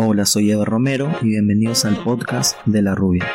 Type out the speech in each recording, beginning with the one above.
Hola, soy Eva Romero y bienvenidos al podcast de La Rubia.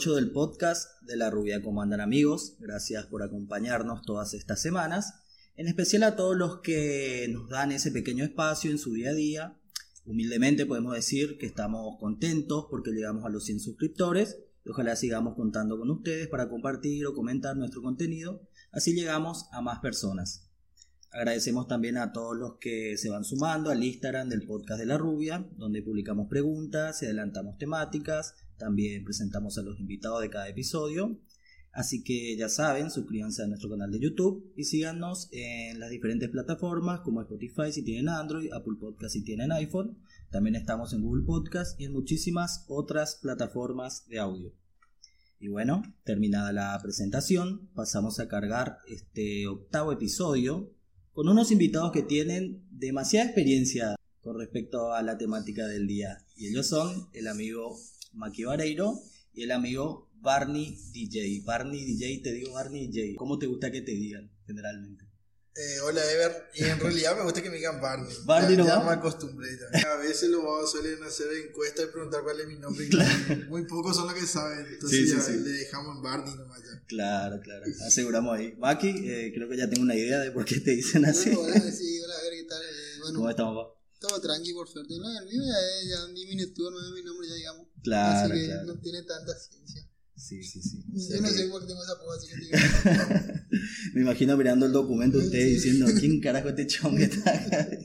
8 del podcast de La Rubia. ¿Cómo andan amigos? Gracias por acompañarnos todas estas semanas. En especial a todos los que nos dan ese pequeño espacio en su día a día. Humildemente podemos decir que estamos contentos porque llegamos a los 100 suscriptores y ojalá sigamos contando con ustedes para compartir o comentar nuestro contenido. Así llegamos a más personas. Agradecemos también a todos los que se van sumando al Instagram del podcast de la Rubia, donde publicamos preguntas y adelantamos temáticas. También presentamos a los invitados de cada episodio. Así que ya saben, suscríbanse a nuestro canal de YouTube y síganos en las diferentes plataformas como Spotify si tienen Android, Apple Podcast si tienen iPhone. También estamos en Google Podcast y en muchísimas otras plataformas de audio. Y bueno, terminada la presentación, pasamos a cargar este octavo episodio con unos invitados que tienen demasiada experiencia con respecto a la temática del día. Y ellos son el amigo Maki Vareiro y el amigo Barney DJ. Barney DJ, te digo Barney DJ. ¿Cómo te gusta que te digan generalmente? Eh, hola Ever, y en realidad me gusta que me digan Barney. Barney ya, no ya me acostumbré. A veces los babos suelen hacer encuestas y preguntar cuál es mi nombre. Claro. Muy pocos son los que saben. Entonces Sí, sí, ya sí. le dejamos en Barney nomás ya. Claro, claro. Aseguramos ahí. Maki, eh, creo que ya tengo una idea de por qué te dicen así. Bueno, hola, sí, hola, a ver qué tal. Eh, ¿Cómo bueno, estamos, papá? Todo tranqui por suerte. No, el mío ya ya un diminutivo, no es mi nombre, ya digamos. Claro, así que claro. no tiene tanta ciencia. Sí, sí, sí. O Yo sea no que- sé por qué tengo esa poca, así que. Me imagino mirando el documento usted diciendo, ¿quién carajo este chon que está acá?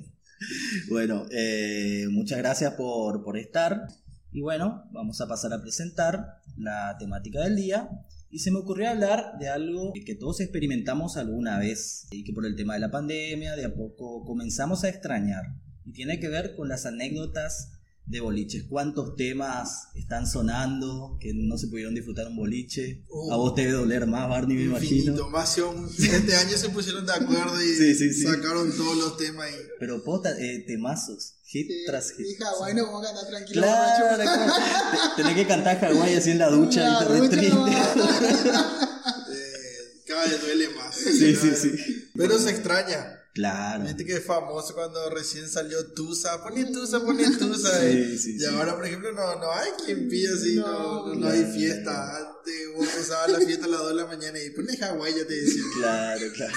Bueno, eh, muchas gracias por, por estar. Y bueno, vamos a pasar a presentar la temática del día. Y se me ocurrió hablar de algo que todos experimentamos alguna vez y que por el tema de la pandemia de a poco comenzamos a extrañar. Y tiene que ver con las anécdotas de boliches. ¿Cuántos temas están sonando que no se pudieron disfrutar un boliche? Oh. a vos te debe doler más, Barney, me imagino. Más si un- este año se pusieron de acuerdo y Sí, sí, sí. sacaron todos los temas. Y... Pero pota, eh, temazos, hit tras hit. Y Hawái no vamos a cantar tranquilo. Claro, claro. Te- tenés que cantar Hawái así en la ducha y te La re ducha triste. Eh, cada vez duele más. Sí, sí, sí. Pero se extraña. Claro. Viste que es famoso cuando recién salió Tusa, poné Tusa, poné Tusa. Sí, eh. sí, y sí. ahora, por ejemplo, no, no hay quien pida así, no, No, no, no hay fiesta. Antes vos empezabas la fiesta a las 2 de la mañana y poné Hawái, ya te decían. Claro, claro.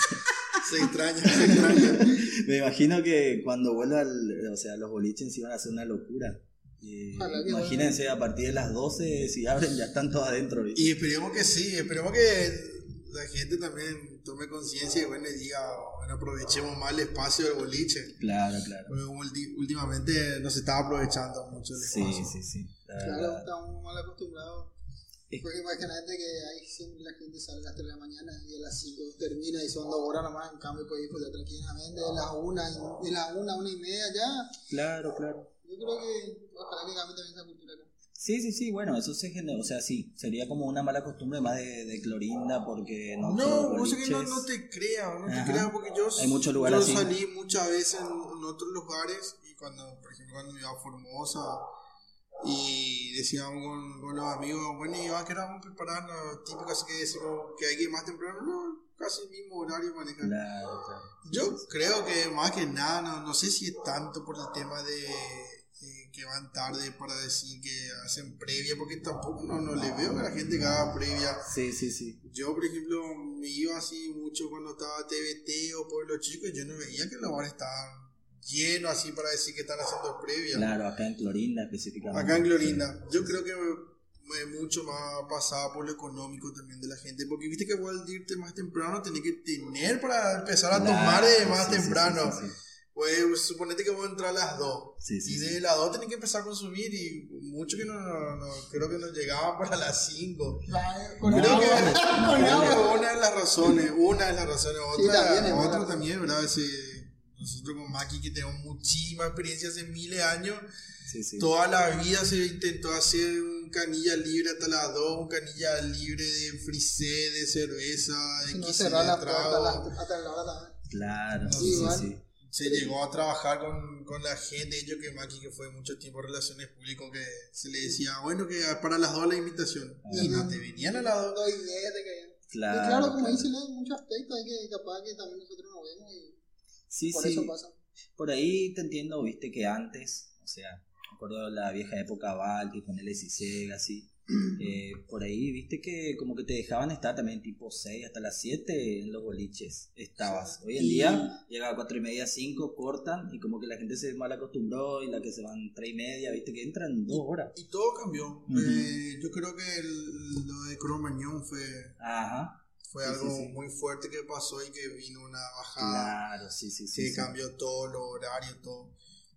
Se extraña, se extraña. Me imagino que cuando vuelva, al, o sea, los boliches iban a ser una locura. Imagínense, a partir de las 12, si abren, ya están todos adentro. ¿viste? Y esperemos que sí, esperemos que la gente también tome conciencia y bueno, y diga, bueno, aprovechemos más el espacio del boliche. Claro, claro. Porque ulti- últimamente no se estaba aprovechando mucho el Sí, espacio. sí, sí. La Claro, estamos mal acostumbrados. Porque imagínate que ahí siempre la gente sale a las 3 de la mañana y a las 5 termina y son 2 horas nomás. En cambio, puedes disfrutar tranquilamente de las 1, de las 1 a 1 y media ya. Claro, claro. Yo creo que ojalá que cambie también esa cultura acá. Sí, sí, sí, bueno, eso se genera, o sea, sí, sería como una mala costumbre más de, de Clorinda porque no No, vos que no, no te creas, no te creas porque yo, Hay yo así. salí muchas veces en, en otros lugares y cuando, por ejemplo, cuando iba a Formosa y decíamos con, con los amigos, bueno, y va que vamos a preparar lo típico, así que decimos que hay que ir más temprano, no, casi el mismo horario manejan. Claro, claro. Yo creo que más que nada, no, no sé si es tanto por el tema de que van tarde para decir que hacen previa, porque tampoco no, no le veo a la gente que haga previa. Sí, sí, sí. Yo, por ejemplo, me iba así mucho cuando estaba TVT o Pueblo Chico y yo no veía que los bares estaban llenos así para decir que están haciendo previa. Claro, acá en Clorinda específicamente. Acá en Clorinda. Yo creo que es mucho más pasada por lo económico también de la gente, porque viste que igual de irte más temprano tenés que tener para empezar a Claro, tomar de más sí, temprano. sí, sí, sí. Pues suponete que vos entras a las 2 Sí, sí, y sí. de las 2 tenés que empezar a consumir y mucho que no, no, no creo que nos llegaban para las 5. Con No, Creo que una de las razones, una de las razones, Sí, otra, también otra verdad. también, ¿verdad? Sí, nosotros con Maki que tenemos muchísima experiencia hace miles de años, Sí, sí. toda la vida se intentó hacer un canilla libre hasta las 2, un canilla libre de frisé, de cerveza, de Si no cerrar la hasta la- hasta la hora también. Claro, Sí, sí, sí, igual. sí. Se llegó a trabajar con, con la gente, de hecho que Maki que fue mucho tiempo en relaciones públicas, que se le decía, bueno, que para las dos la invitación. Y no te venían a las dos. Dos y media te caían. Claro, y claro, como claro. dicen, hay muchos aspectos hay que capaz que también nosotros nos vemos y Sí, por sí. eso pasa. Por ahí te entiendo, viste que antes, o sea, me acuerdo de la vieja época Balti con el Sega, así. Eh, por ahí, viste que como que te dejaban estar también tipo 6 hasta las 7 en los boliches. Estabas. Hoy en Y- día llega a 4 y media, 5, cortan y como que la gente se mal acostumbró y la que se van 3 y media, viste que entran 2 horas. Y todo cambió. Eh, yo creo que el- lo de Cromañón fue, Ajá. fue Sí, algo sí, sí. muy fuerte que pasó y que vino una bajada Claro, sí, sí, sí. que cambió todo los horarios, todo.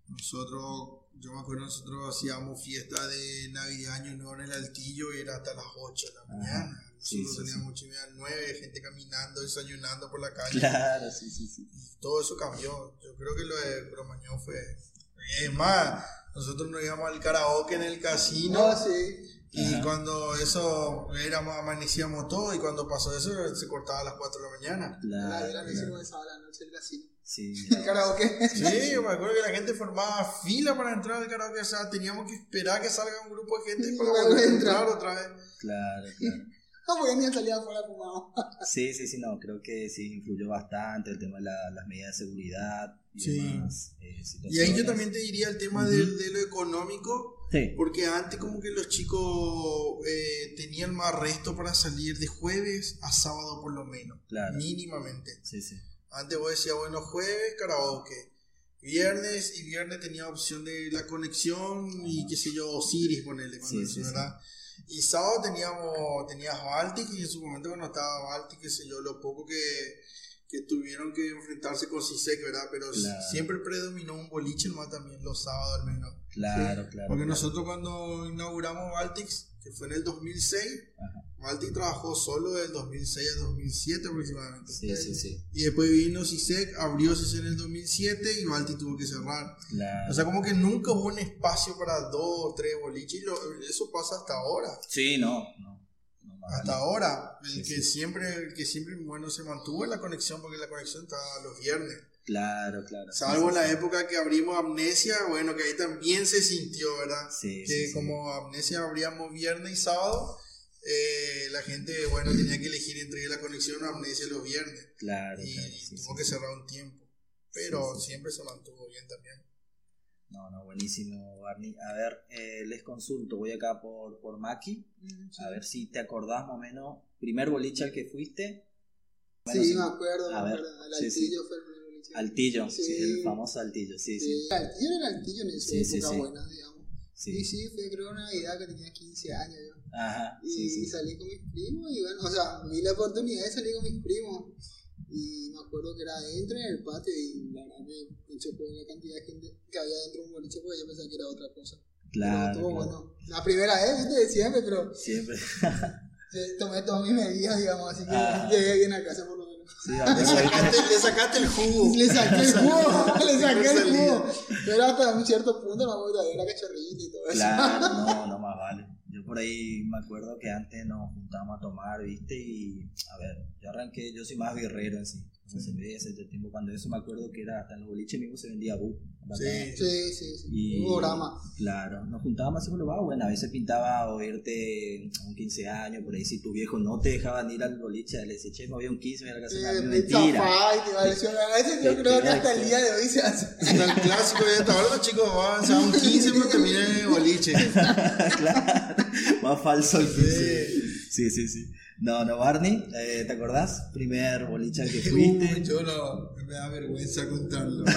Nosotros, yo me acuerdo, nosotros hacíamos fiesta de Navidad, Año Nuevo en el Altillo y era hasta las 8 de la Ajá. mañana. Sí, Nosotros sí, teníamos 8 y media, 9, gente caminando, desayunando por la calle. Claro, sí, sí, sí. Y todo eso cambió. Yo creo que lo de Cromañón fue. Es más, nosotros nos íbamos al karaoke en el casino. No, sí. Y Ajá. cuando eso éramos, amanecíamos todo y cuando pasó eso se cortaba a las 4 de la mañana. La Claro, era que claro. hicimos esa la noche del casino. Sí, El karaoke. Sí, yo me acuerdo que la gente formaba fila para entrar al karaoke, o sea, teníamos que esperar que salga un grupo de gente Sí, para entrar. entrar otra vez. claro, claro. No, porque ni salía afuera fumado. Sí, sí, sí, no, creo que sí influyó bastante el tema de la- las medidas de seguridad y Sí. demás. eh, Y ahí yo también te diría el tema del- de, lo económico, Sí, porque antes como que los chicos eh, tenían más resto para salir de jueves a sábado por lo menos, claro. mínimamente. Sí, sí. Antes vos decías, bueno, jueves, karaoke. Viernes y viernes tenía opción de la conexión y qué sé yo, Osiris, Sí, eso, sí, sí. ¿verdad? Y sábado teníamos, tenías Baltic y en su momento cuando estaba Baltic, qué sé yo, lo poco que, que tuvieron que enfrentarse con CISEC, ¿verdad? Pero Claro. siempre predominó un boliche más también los sábados al menos. Claro, claro. Porque claro. nosotros cuando inauguramos Baltics, que fue en el 2006, Ajá. Trabajó solo del 2006 al 2007 aproximadamente. Sí, sí, sí. Y después vino CISEC, abrió CISEC en el 2007 y Balti tuvo que cerrar. Claro. O sea, como que nunca hubo un espacio para dos o tres boliches y lo- eso pasa hasta ahora. sí, no, no. Hasta ahora. El Sí, que sí. siempre, el que siempre, bueno, se mantuvo en la conexión porque la conexión estaba los viernes. Claro, claro. Salvo en la sí. época que abrimos Amnesia, bueno, que ahí también se sintió, ¿verdad? Sí, que sí, sí. como Amnesia abríamos viernes y sábado, eh, la gente, bueno, tenía que elegir entre la conexión o Amnesia los viernes. Claro, y claro. sí, tuvo sí, que sí. cerrar un tiempo. Pero Sí, sí. siempre se mantuvo bien también. No, no, buenísimo, Barney. A ver, eh, les consulto. Voy acá por, por Maki. A ver si te acordás más o menos. Primer boliche al que fuiste. Bueno, sí, sí. me acuerdo, A me ver, acuerdo. El sí, sí. altillo fue el Altillo, sí. Sí. el famoso Altillo, sí, sí. Sí, altillo era el altillo en esa época buena, digamos. Sí. Y sí, fue creo una Navidad que tenía 15 años yo. Ajá, Y, salí con mis primos y bueno, o sea, vi la oportunidad de salir con mis primos. Y me acuerdo que era adentro en el patio y la verdad me chocó la cantidad de gente que había dentro de un boliche porque yo pensaba que era otra cosa. Claro, pero estuvo claro. bueno. La primera vez, de siempre, pero Siempre. eh, tomé todas mis medidas, digamos, así que Ajá. llegué bien a casa por. Sí, Le sacaste, le sacaste el jugo. Le saqué el jugo, le saqué el jugo. Pero hasta un cierto punto no me gusta, era cachorrito y todo eso. Claro, no, no más vale. Yo por ahí me acuerdo que antes nos juntábamos a tomar, ¿viste? Y a ver, yo arranqué, yo soy más birrero en sí. O sea, se me hace ese tiempo cuando eso me acuerdo que era hasta en los boliches mismos se vendía bu. Sí. Sí, sí, sí. Y, Hubo drama. Claro, nos juntábamos con los vagos, bueno, a veces pintaba o irte a un 15 años, por ahí si tu viejo no te dejaban ir al boliche, le decía, che, me voy a un 15, me voy a la casa de Eh, una Pizza mentira. Fight, y variación. A veces yo creo que hasta el día de hoy se hace. El clásico de hasta ahora los chicos van a un 15 pero terminan en el boliche. claro, más falso el 15. Sí. Sí, sí, sí. No, no, Barney, eh, ¿te acordás? Primer boliche que fuiste. Uy, yo no, me da vergüenza contarlo.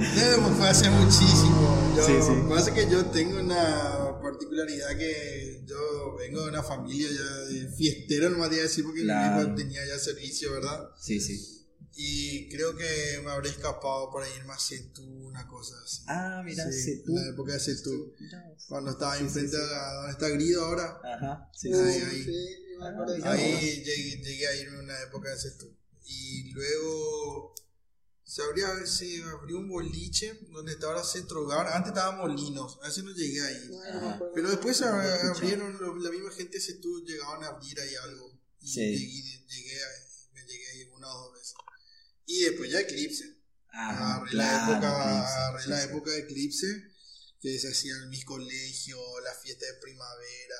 No, pues fue hace muchísimo. Yo, Sí, sí. Lo que pasa es que yo tengo una particularidad que yo vengo de una familia ya de fiestera, no me voy a decir porque Claro. mi hijo tenía ya servicio, ¿verdad? Sí, sí. Y creo que me habré escapado para irme a Setú, una cosa así. Ah, mira, Sí, Setú. En la época de Setú. Cuando estaba Sí, enfrente sí, sí. a donde está Grido ahora. Ajá, sí, sí. Ahí, ahí. de Ah, Ahí llegué, llegué a irme en una época de Setú. Y luego Se, abría, se abrió un boliche donde estaba ahora Centro Hogar. Antes estaba Molinos, a ese no llegué ahí. Ajá. Pero después se he abrieron, la misma gente se tuvo, llegaban a abrir ahí algo. Y Sí. llegué, llegué a- me llegué ahí una o dos veces. Y después ya Eclipse. Claro, la época, Eclipse, agarré sí, la sí. época de Eclipse, que se hacían mis colegios, la fiesta de primavera.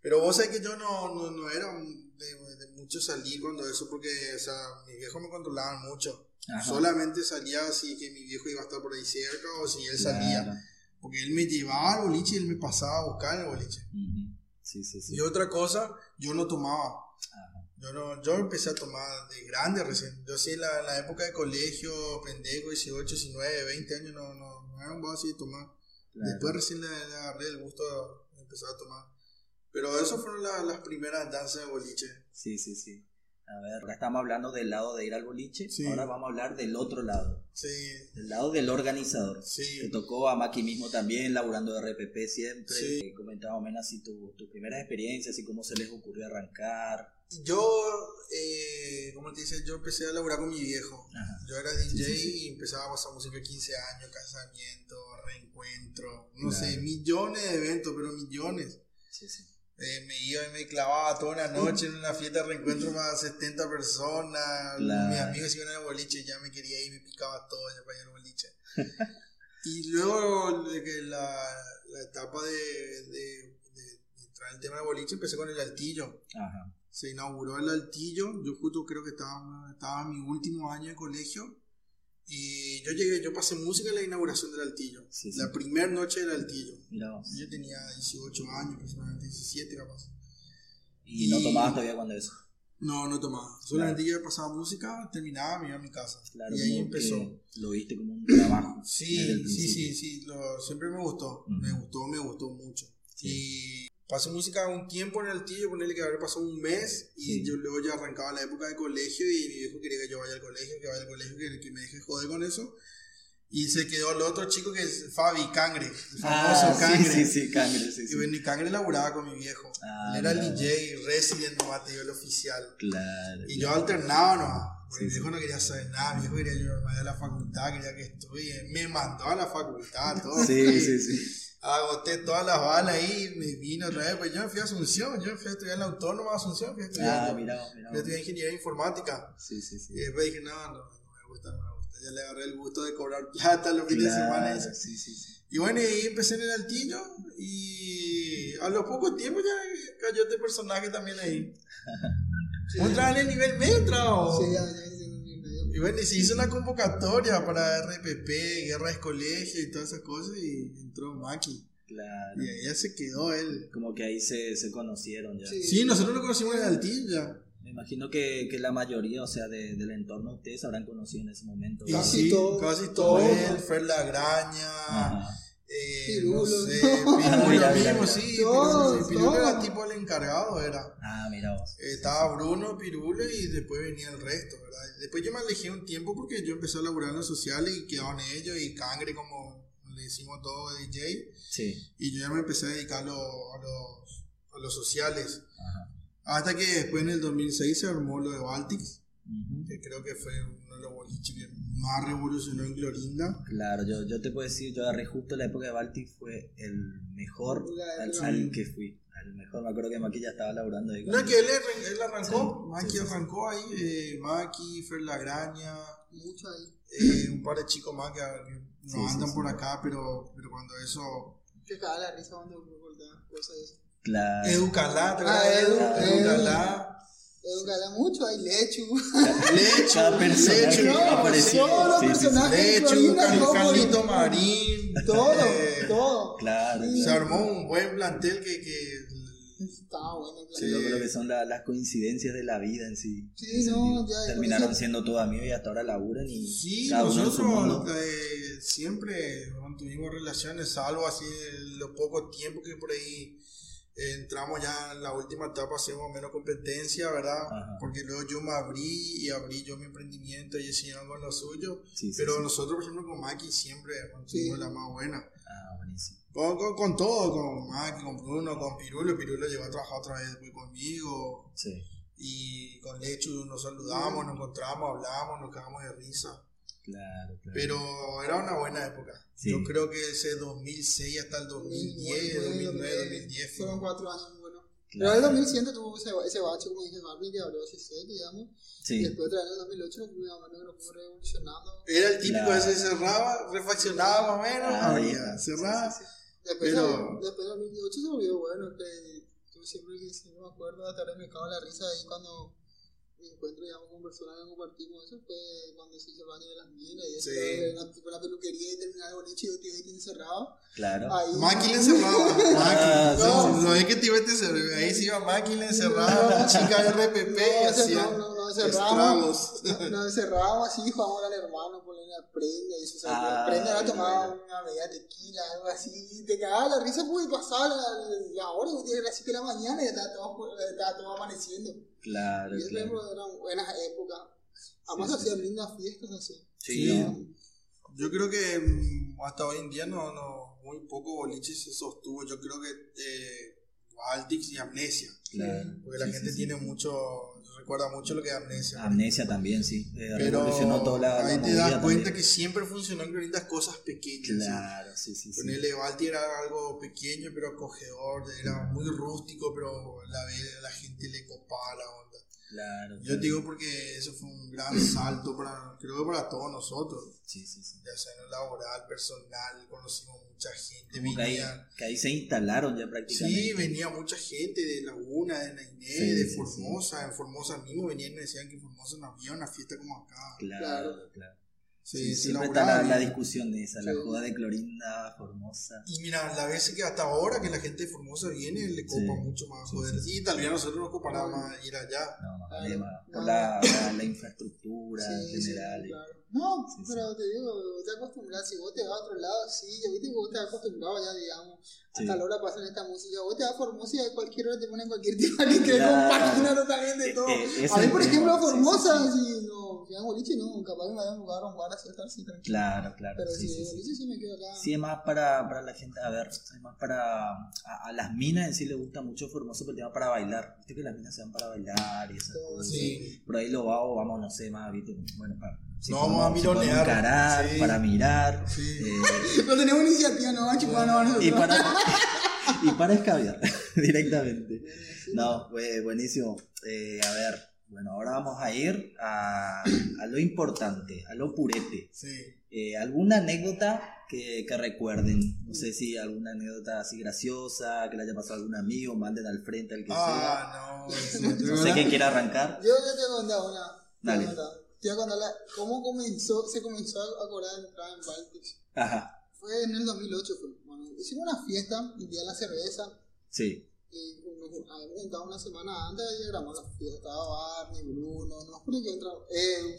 Pero vos sabés que yo no, no, no era de, de mucho salir cuando eso, porque o sea, mis viejos me controlaban mucho. Ajá, Solamente salía si que mi viejo iba a estar por ahí cerca o si él claro. salía. Porque él me llevaba al boliche y él me pasaba a buscar el boliche. Ujú, Sí, sí, sí. Y otra cosa, yo no tomaba. Yo, no, yo empecé a tomar de grande recién. Yo sí, la, la época de colegio, pendejo, 18, 19, 20 años, no, no, no era un vaso así de tomar. Claro. Después recién le, le agarré el gusto de empezar a tomar. Pero eso fueron la- las primeras danzas de boliche. Sí, sí, sí. A ver, ahora estamos hablando del lado de ir al boliche, Sí. ahora vamos a hablar del otro lado, Sí, del lado del organizador. Te sí. tocó a Maki mismo también, laburando de RPP siempre. Sí. Comentaba menos así tu, tu primera experiencia, así cómo se les ocurrió arrancar. Yo, eh, ¿cómo te dice? Yo empecé a laburar con mi viejo. Ajá. Yo era DJ Sí, sí, sí. y empezaba a pasar música 15 años, casamiento, reencuentro, no Claro. sé, millones de eventos, pero millones. Sí, sí. Eh, me iba y me clavaba toda una noche en una fiesta de reencuentro más de 70 personas. Claro. Mis amigos iban al boliche ya me quería ir, me picaba todo ya para ir al boliche. y luego la, la etapa de, de, de entrar en el tema del boliche empecé con el altillo. Ajá. Se inauguró el altillo, yo justo creo que estaba, estaba en mi último año de colegio. Y yo llegué, yo pasé música en la inauguración del altillo. Sí, sí. La primera noche del altillo. Yo tenía 18 años, aproximadamente 17 capaz. Y no Y- tomabas todavía cuando eso. No, no tomaba. Solamente yo pasaba música, terminaba, me iba a mi casa. Claro, y ahí empezó. lo viste como un trabajo. Sí, sí, sí, sí. lo- siempre me gustó. Me gustó, me gustó mucho. Sí. Y pasé música un tiempo en el altillo, ponerle que haber pasado un mes. Y Sí. yo luego ya arrancaba la época de colegio y mi viejo quería que yo vaya al colegio, que vaya al colegio, que, que me deje joder con eso. Y se quedó el otro chico que es Fabi Cangre, el famoso Ah, sí, Cangre. sí, sí, Cangre, sí, Y bueno, y Cangre laburaba con mi viejo. Ah, Él era el. DJ, resident, nomás te el oficial. Claro. Y yo alternaba nomás. Porque Sí, mi viejo no quería saber nada, mi viejo quería que yo me vaya a la facultad, quería que estudie. Me mandó a la facultad, todo. Sí, sí, sí. Agoté todas las balas ahí, me vino otra vez. Pues yo me fui a Asunción, yo me fui a estudiar en la Autónoma de Asunción, fui a estudiar, Ah, fui a estudiar ingeniería informática. Sí, sí, sí. Y después dije, no, no, no me gusta, no me gusta. Ya le agarré el gusto de cobrar plata los fines de semana. Claro, sí, sí, sí. Y bueno, y ahí empecé en el altillo y a los pocos tiempos ya cayó este personaje también ahí. Sí. ¿Vos entrabas en el nivel medio? Sí, ya, ya, Y bueno, y se hizo una convocatoria para RPP, Guerra de Colegio y todas esas cosas y entró Maki. Claro. Y ahí ya se quedó él. Como que ahí se, se conocieron ya. Sí. Sí, nosotros lo conocimos en el altillo ya. Me imagino que, que la mayoría, o sea, de- del entorno, ustedes habrán conocido en ese momento. Casi sí, todo, casi todo todo. él, Fer Lagraña, Ajá. Eh, Pirulo, no sé. Pirulo mismo, sí, Todos, Pirulo, era tipo el encargado, era. Ah, mira vos. Eh, Estaba Bruno, Pirulo y después venía el resto, ¿verdad? Después yo me alejé un tiempo porque yo empecé a laburar en los sociales y quedaban ellos y Cangre como le decimos todo de DJ Sí. y yo ya me empecé a dedicar a, lo- a los, a los sociales. Ajá. Hasta que después en el 2006 se armó lo de Baltics, Ujú. que creo que fue uno de los boliches que más revolucionó en Clorinda. Claro, yo, yo te puedo decir, yo agarré justo la época de Baltic, fue el mejor al, que fui. Al mejor, me acuerdo que Maki ya estaba laburando ahí. con- No, que él, él arrancó, Sí, Maki sí, sí, sí. arrancó ahí, eh, Maki, Fer Lagraña, Mucho ahí. eh, un par de chicos más que no andan sí. por acá, pero, pero cuando eso... Que caga la risa cuando me cortaba cosas de eso. Claro. Educalá, ¿te Ah? Edu, Educalá, Educala mucho, hay lechu. Lechu, Lechu, No, apareció. todos los Sí, sí, sí. personajes. Carlito Marín, Todo, eh, todo. Claro, Sí. Se claro. armó un buen plantel que... que Estaba bueno. Sí, yo creo que son la- las coincidencias de la vida en sí. Sí, no, ya, Terminaron siendo todos amigos y hasta ahora laburan y Sí, nosotros eh, siempre mantuvimos relaciones, salvo así los pocos tiempos que por ahí entramos ya en la última etapa, hacemos menos competencia, ¿verdad? Ajá. Porque luego yo me abrí y abrí yo mi emprendimiento y ellos siguieron con lo suyo. Sí, sí, Pero sí. nosotros, por ejemplo, con Maki siempre Sí. la más buena. Ah, buenísimo. Con, con, con todo, con Maki, con Bruno, con Pirulo. Pirulo llegó a trabajar otra vez después conmigo. Sí, Y con Lechu nos saludamos, nos encontramos, hablamos, nos cagamos de risa. Claro, claro. Pero era una buena época. Sí. Yo creo que ese 2006 hasta el 2010, 2009, 2010 fue Fueron cuatro años muy buenos. Claro. Pero en el 2007 tuvo ese, ese bache, como dije Barbie, que ese set, digamos. Y Sí, después otra vez en el 2008 nos fuimos, más o menos, nos fuimos revolucionando. Era el típico Claro. ese cerraba, refaccionaba más o menos, Ah, abría, sí, cerraba. sí, sí. Después, Pero- después del 2008 se volvió bueno, que yo siempre, que siempre me acuerdo, hasta ahora me cago en la risa ahí cuando encuentro, digamos, con personas que compartimos eso, fue cuando se hizo el baño de las minas y eso, Sí. una, tipo la peluquería y terminar el boliche y yo te encerrado. Claro. Ahí, Máquina encerrada, máquina. sí, no, sí, no es que te iba a encerrar, ahí se iba máquina encerrada, chica RPP y no, hacía no, no, no, cerramos, estragos. no, nos encerrábamos así, jugábamos al hermano, ponerle la prenda y eso, o sea, Ah, la prenda era tomar bueno. una media tequila, algo así, y te cagaba la risa porque pasaba la, la hora, y 7 de la mañana y estaba todo, estaba todo amaneciendo. Claro, Y claro. eran buenas épocas. Además Sí, sí, hacían lindas fiestas así. Sí, Sí. Yo creo que mm, hasta hoy en día no, no, muy poco boliche se sostuvo. Yo creo que eh, Baltics y Amnesia. Claro. Porque la Sí, gente sí, sí. tiene mucho, recuerda mucho lo que es Amnesia. Amnesia también, sí. Eh, Pero toda la, la ahí te movida das cuenta también. que siempre funcionó en distintas cosas pequeñas. Claro, sí, sí, sí. Ponele Balti era algo pequeño pero acogedor, era muy rústico, pero la, la gente le copaba la onda. Claro. Yo claro. digo porque eso fue un gran salto para, creo que para todos nosotros, Sí, sí, sí. ya sea en lo laboral, personal, conocimos mucha gente, Como que ahí, venía, que ahí se instalaron ya prácticamente. sí, venía mucha gente de Laguna, de Nainé, Sí, de sí, Formosa, en Formosa mismo venían y decían que en Formosa no había una fiesta como acá. Claro, Claro. claro. Sí, siempre está la, la discusión de esa, la joda de Clorinda, Formosa. Y mira, la vez que hasta ahora que la gente de Formosa viene, le copa Sí. mucho más Sí, joder. sí, Y tal vez a nosotros nos copará más ir allá. No, más Claro. más por No. la, la, la infraestructura Sí, en general. claro. No, Sí, pero te digo, te acostumbras, si vos te vas a otro lado, sí, yo viste que vos te has acostumbrado ya, digamos, Sí. hasta la hora pasan esta música, vos te vas a Formosa y a cualquier hora te ponen cualquier tema que te Claro. compagina totalmente todo. Eh, eh, ese a mí, por ejemplo, a Formosa, sí, sí. si si hago boliche, no, capaz que me vayan a jugar a un bar así, estar así tranquilo. Claro, claro. Pero sí, si sí, de sí. boliche sí me quedo acá. Sí, es más para, para la gente, a ver, es más para. A, a las minas en sí les gusta mucho Formoso, pero el tema para bailar. Viste que las minas se van para bailar y esas Todo, cosas. Sí. Por ahí lo vamos, vamos, no sé, más, viste, bueno, para. si No, vamos a mironear. encarar, Sí. para mirar. Sí. eh, No tenemos iniciativa, no, a chupar, no, y para. y para escabiar directamente. No, fue buenísimo. Eh, a ver, bueno, ahora vamos a ir a, a lo importante, a lo purete. Sí. Eh, ¿Alguna anécdota que, que recuerden? No sé si alguna anécdota así graciosa, que le haya pasado a algún amigo, manden al frente al que Ah, no. sí, sea. No sé quién quiera arrancar. Yo ya te contar una. Dale. voy a contar. Te voy a contar la- cómo comenzó, se comenzó a cobrar entrada en Baltics. Ajá, Fue en el 2008, fue. Bueno, hicimos una fiesta, el día de la cerveza, sí. nos habíamos juntado una semana antes y grabamos la fiesta. Estaba Barney, Bruno, no juro que entraba. Eh,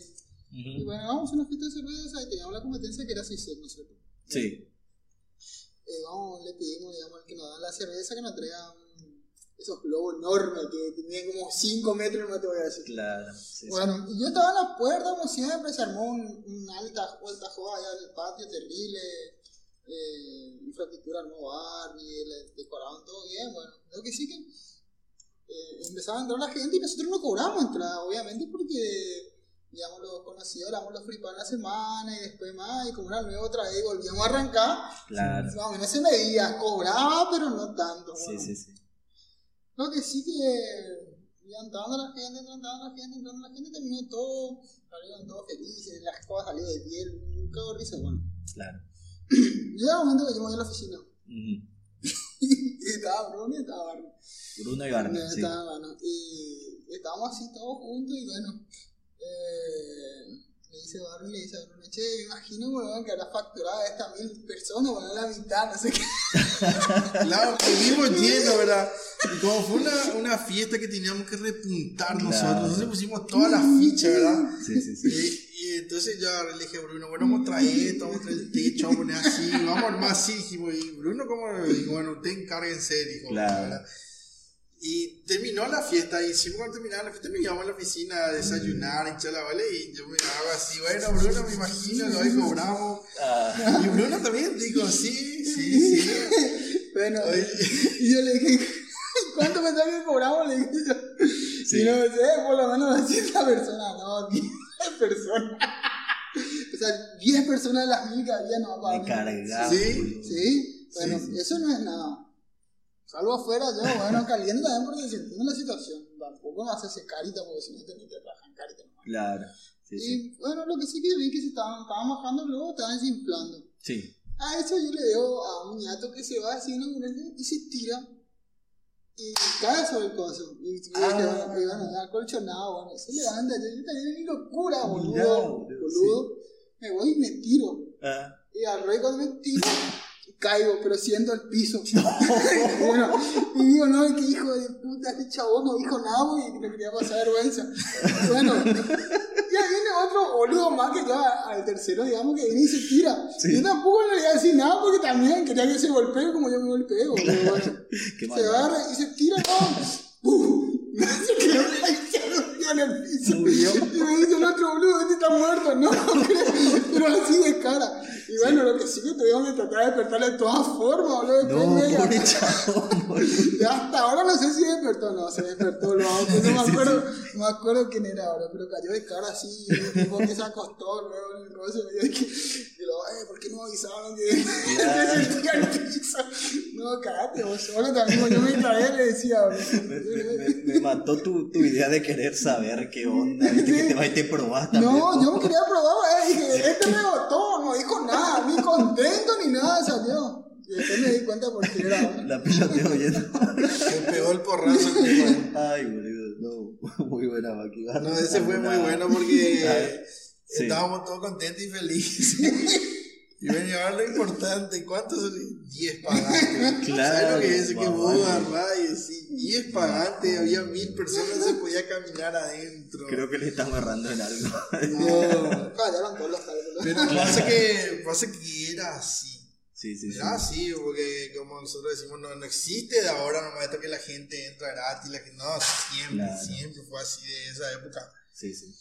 y Ujú. bueno, vamos a una fiesta de cerveza y teníamos la competencia que era 6 ¿no es cierto? Sí, Eh, vamos, le pedimos, digamos, al que nos da la cerveza que nos traiga esos globos enormes que tenían como 5 metros, no te voy a decir. claro. sí, sí. Bueno, y yo estaba en la puerta, como siempre, se armó un, un alta, alta joda allá en el patio, terrible. Eh, infraestructura armó Barbie, le decoraban todo bien. Bueno, lo que sí que eh, empezaba a entrar la gente y nosotros no cobramos entrada, obviamente, porque, digamos, los conocidos éramos los flipas la semana y después más, y como era nuevo otra vez, volvíamos a arrancar. Claro. Más o menos se medía, cobraba, pero no tanto. Sí, bueno. sí, sí. Lo que sí que ya entrando la gente, entrando la gente, entrando la gente, terminó todo, salieron todos felices, las cosas salieron de piel, de risa, bueno. Claro. Llega el momento que yo me voy a la oficina, y estaba Bruno y estaba Barney. Bruno y Barney, Y sí. Barney, y estábamos así todos juntos, y bueno, eh, le dice Barney, le dice a Bruno, che, imagino, bueno, que habrá facturado a estas mil personas, bueno, la mitad, no sé qué. Claro, seguimos yendo, ¿verdad? Y como fue una, una fiesta que teníamos que repuntar Claro. nosotros, entonces pusimos todas las fichas, ¿verdad? Sí, sí, sí. Y, y entonces ya le dije a Bruno, bueno, vamos a traer esto, vamos a traer el techo, vamos a poner así, vamos a armar así, dijimos, y Bruno. Dijo, bueno, usted encárguense, dijo. Claro. ¿verdad? Y terminó la fiesta, y hicimos cuando terminaba la fiesta, me llamó a la oficina a desayunar, a hinchar la vale, y yo me hago así, bueno, Bruno, me imagino, lo hoy cobramos. Ah, Y Bruno también dijo, sí, sí, sí. Bueno, Oye. y yo le dije, ¿cuánto pensás que cobramos? Le dije yo. Sí. Y no sé, por lo menos 200 personas, no, 10 personas. sea, 10 personas de las mil que había no Me pagaban. cargaba. Sí. Sí, bueno, Sí, sí. eso no es nada. Salvo afuera, yo, bueno, caliente también porque se entiende la situación. Tampoco me hace carita porque si no te metes en carita. nomás. Claro. Sí, sí. Y bueno, lo que sí que vi que se estaban, estaban bajando luego, estaban desinflando. Sí. A eso yo le veo a un ñato que se va así muralla y se tira y cae sobre el coso. Y, y, Ah. y, y bueno, acolchonado, bueno, se levanta. Yo, yo también mi locura, boludo. Mirá, boludo. boludo, Me voy y me tiro. Ah. Y al rey cuando me tiro, caigo, pero siento el piso. bueno, y digo, no, que hijo de puta, este chabón no dijo nada porque le quería pasar vergüenza. Bueno, y ahí viene otro boludo más que ya al tercero, digamos, que viene y se tira. Sí. Yo tampoco le voy a decir nada porque también quería que se golpee como yo me. Bueno, Qué se agarra y se tira, no. ¡Uf! Se quedó en el Y me dice el otro boludo, este está muerto, no. Pero así de cara. Y bueno, lo que sí que tuvimos que tratar de despertarle de todas formas, boludo. No, pobre chabón, boludo. Y hasta ahora no sé si despertó, no, se despertó, lo hago, no me acuerdo, no me acuerdo quién era ahora, pero cayó de cara así, y tipo que se acostó luego en el coche, y yo dije, y eh, ¿por qué no avisaron que, que sentía el piso? No, cagate vos solo también, yo me traía le decía, boludo. me- me- me mató tu, tu idea de querer saber qué onda. Viste que te vas y te probás también. No, yo me quería probar, eh, dije, este me votó, no dijo nada, ni contento ni nada salió. Y después me di cuenta por qué era. La piloteo yendo. me pegó el porrazo el tipo. Ay, boludo. No, muy buena máquina. No, ese fue muy bueno porque Sí. estábamos todos contentos y felices. Y ven, y ahora lo importante, ¿cuántos son? 10 pagantes. Claro, ¿Sabes lo que es? Que vos agarrás y decís, 10 pagantes, había mil personas, se podía caminar adentro. Creo que le está amarrando en algo. No, Callaron todos los cálculos. pero pasa que, pasa que era así. Sí, sí, sí. Era así, porque como nosotros decimos, no, no existe de ahora nomás esto que la gente entra gratis, la que no, siempre, Claro. siempre fue así de esa época. Sí, sí.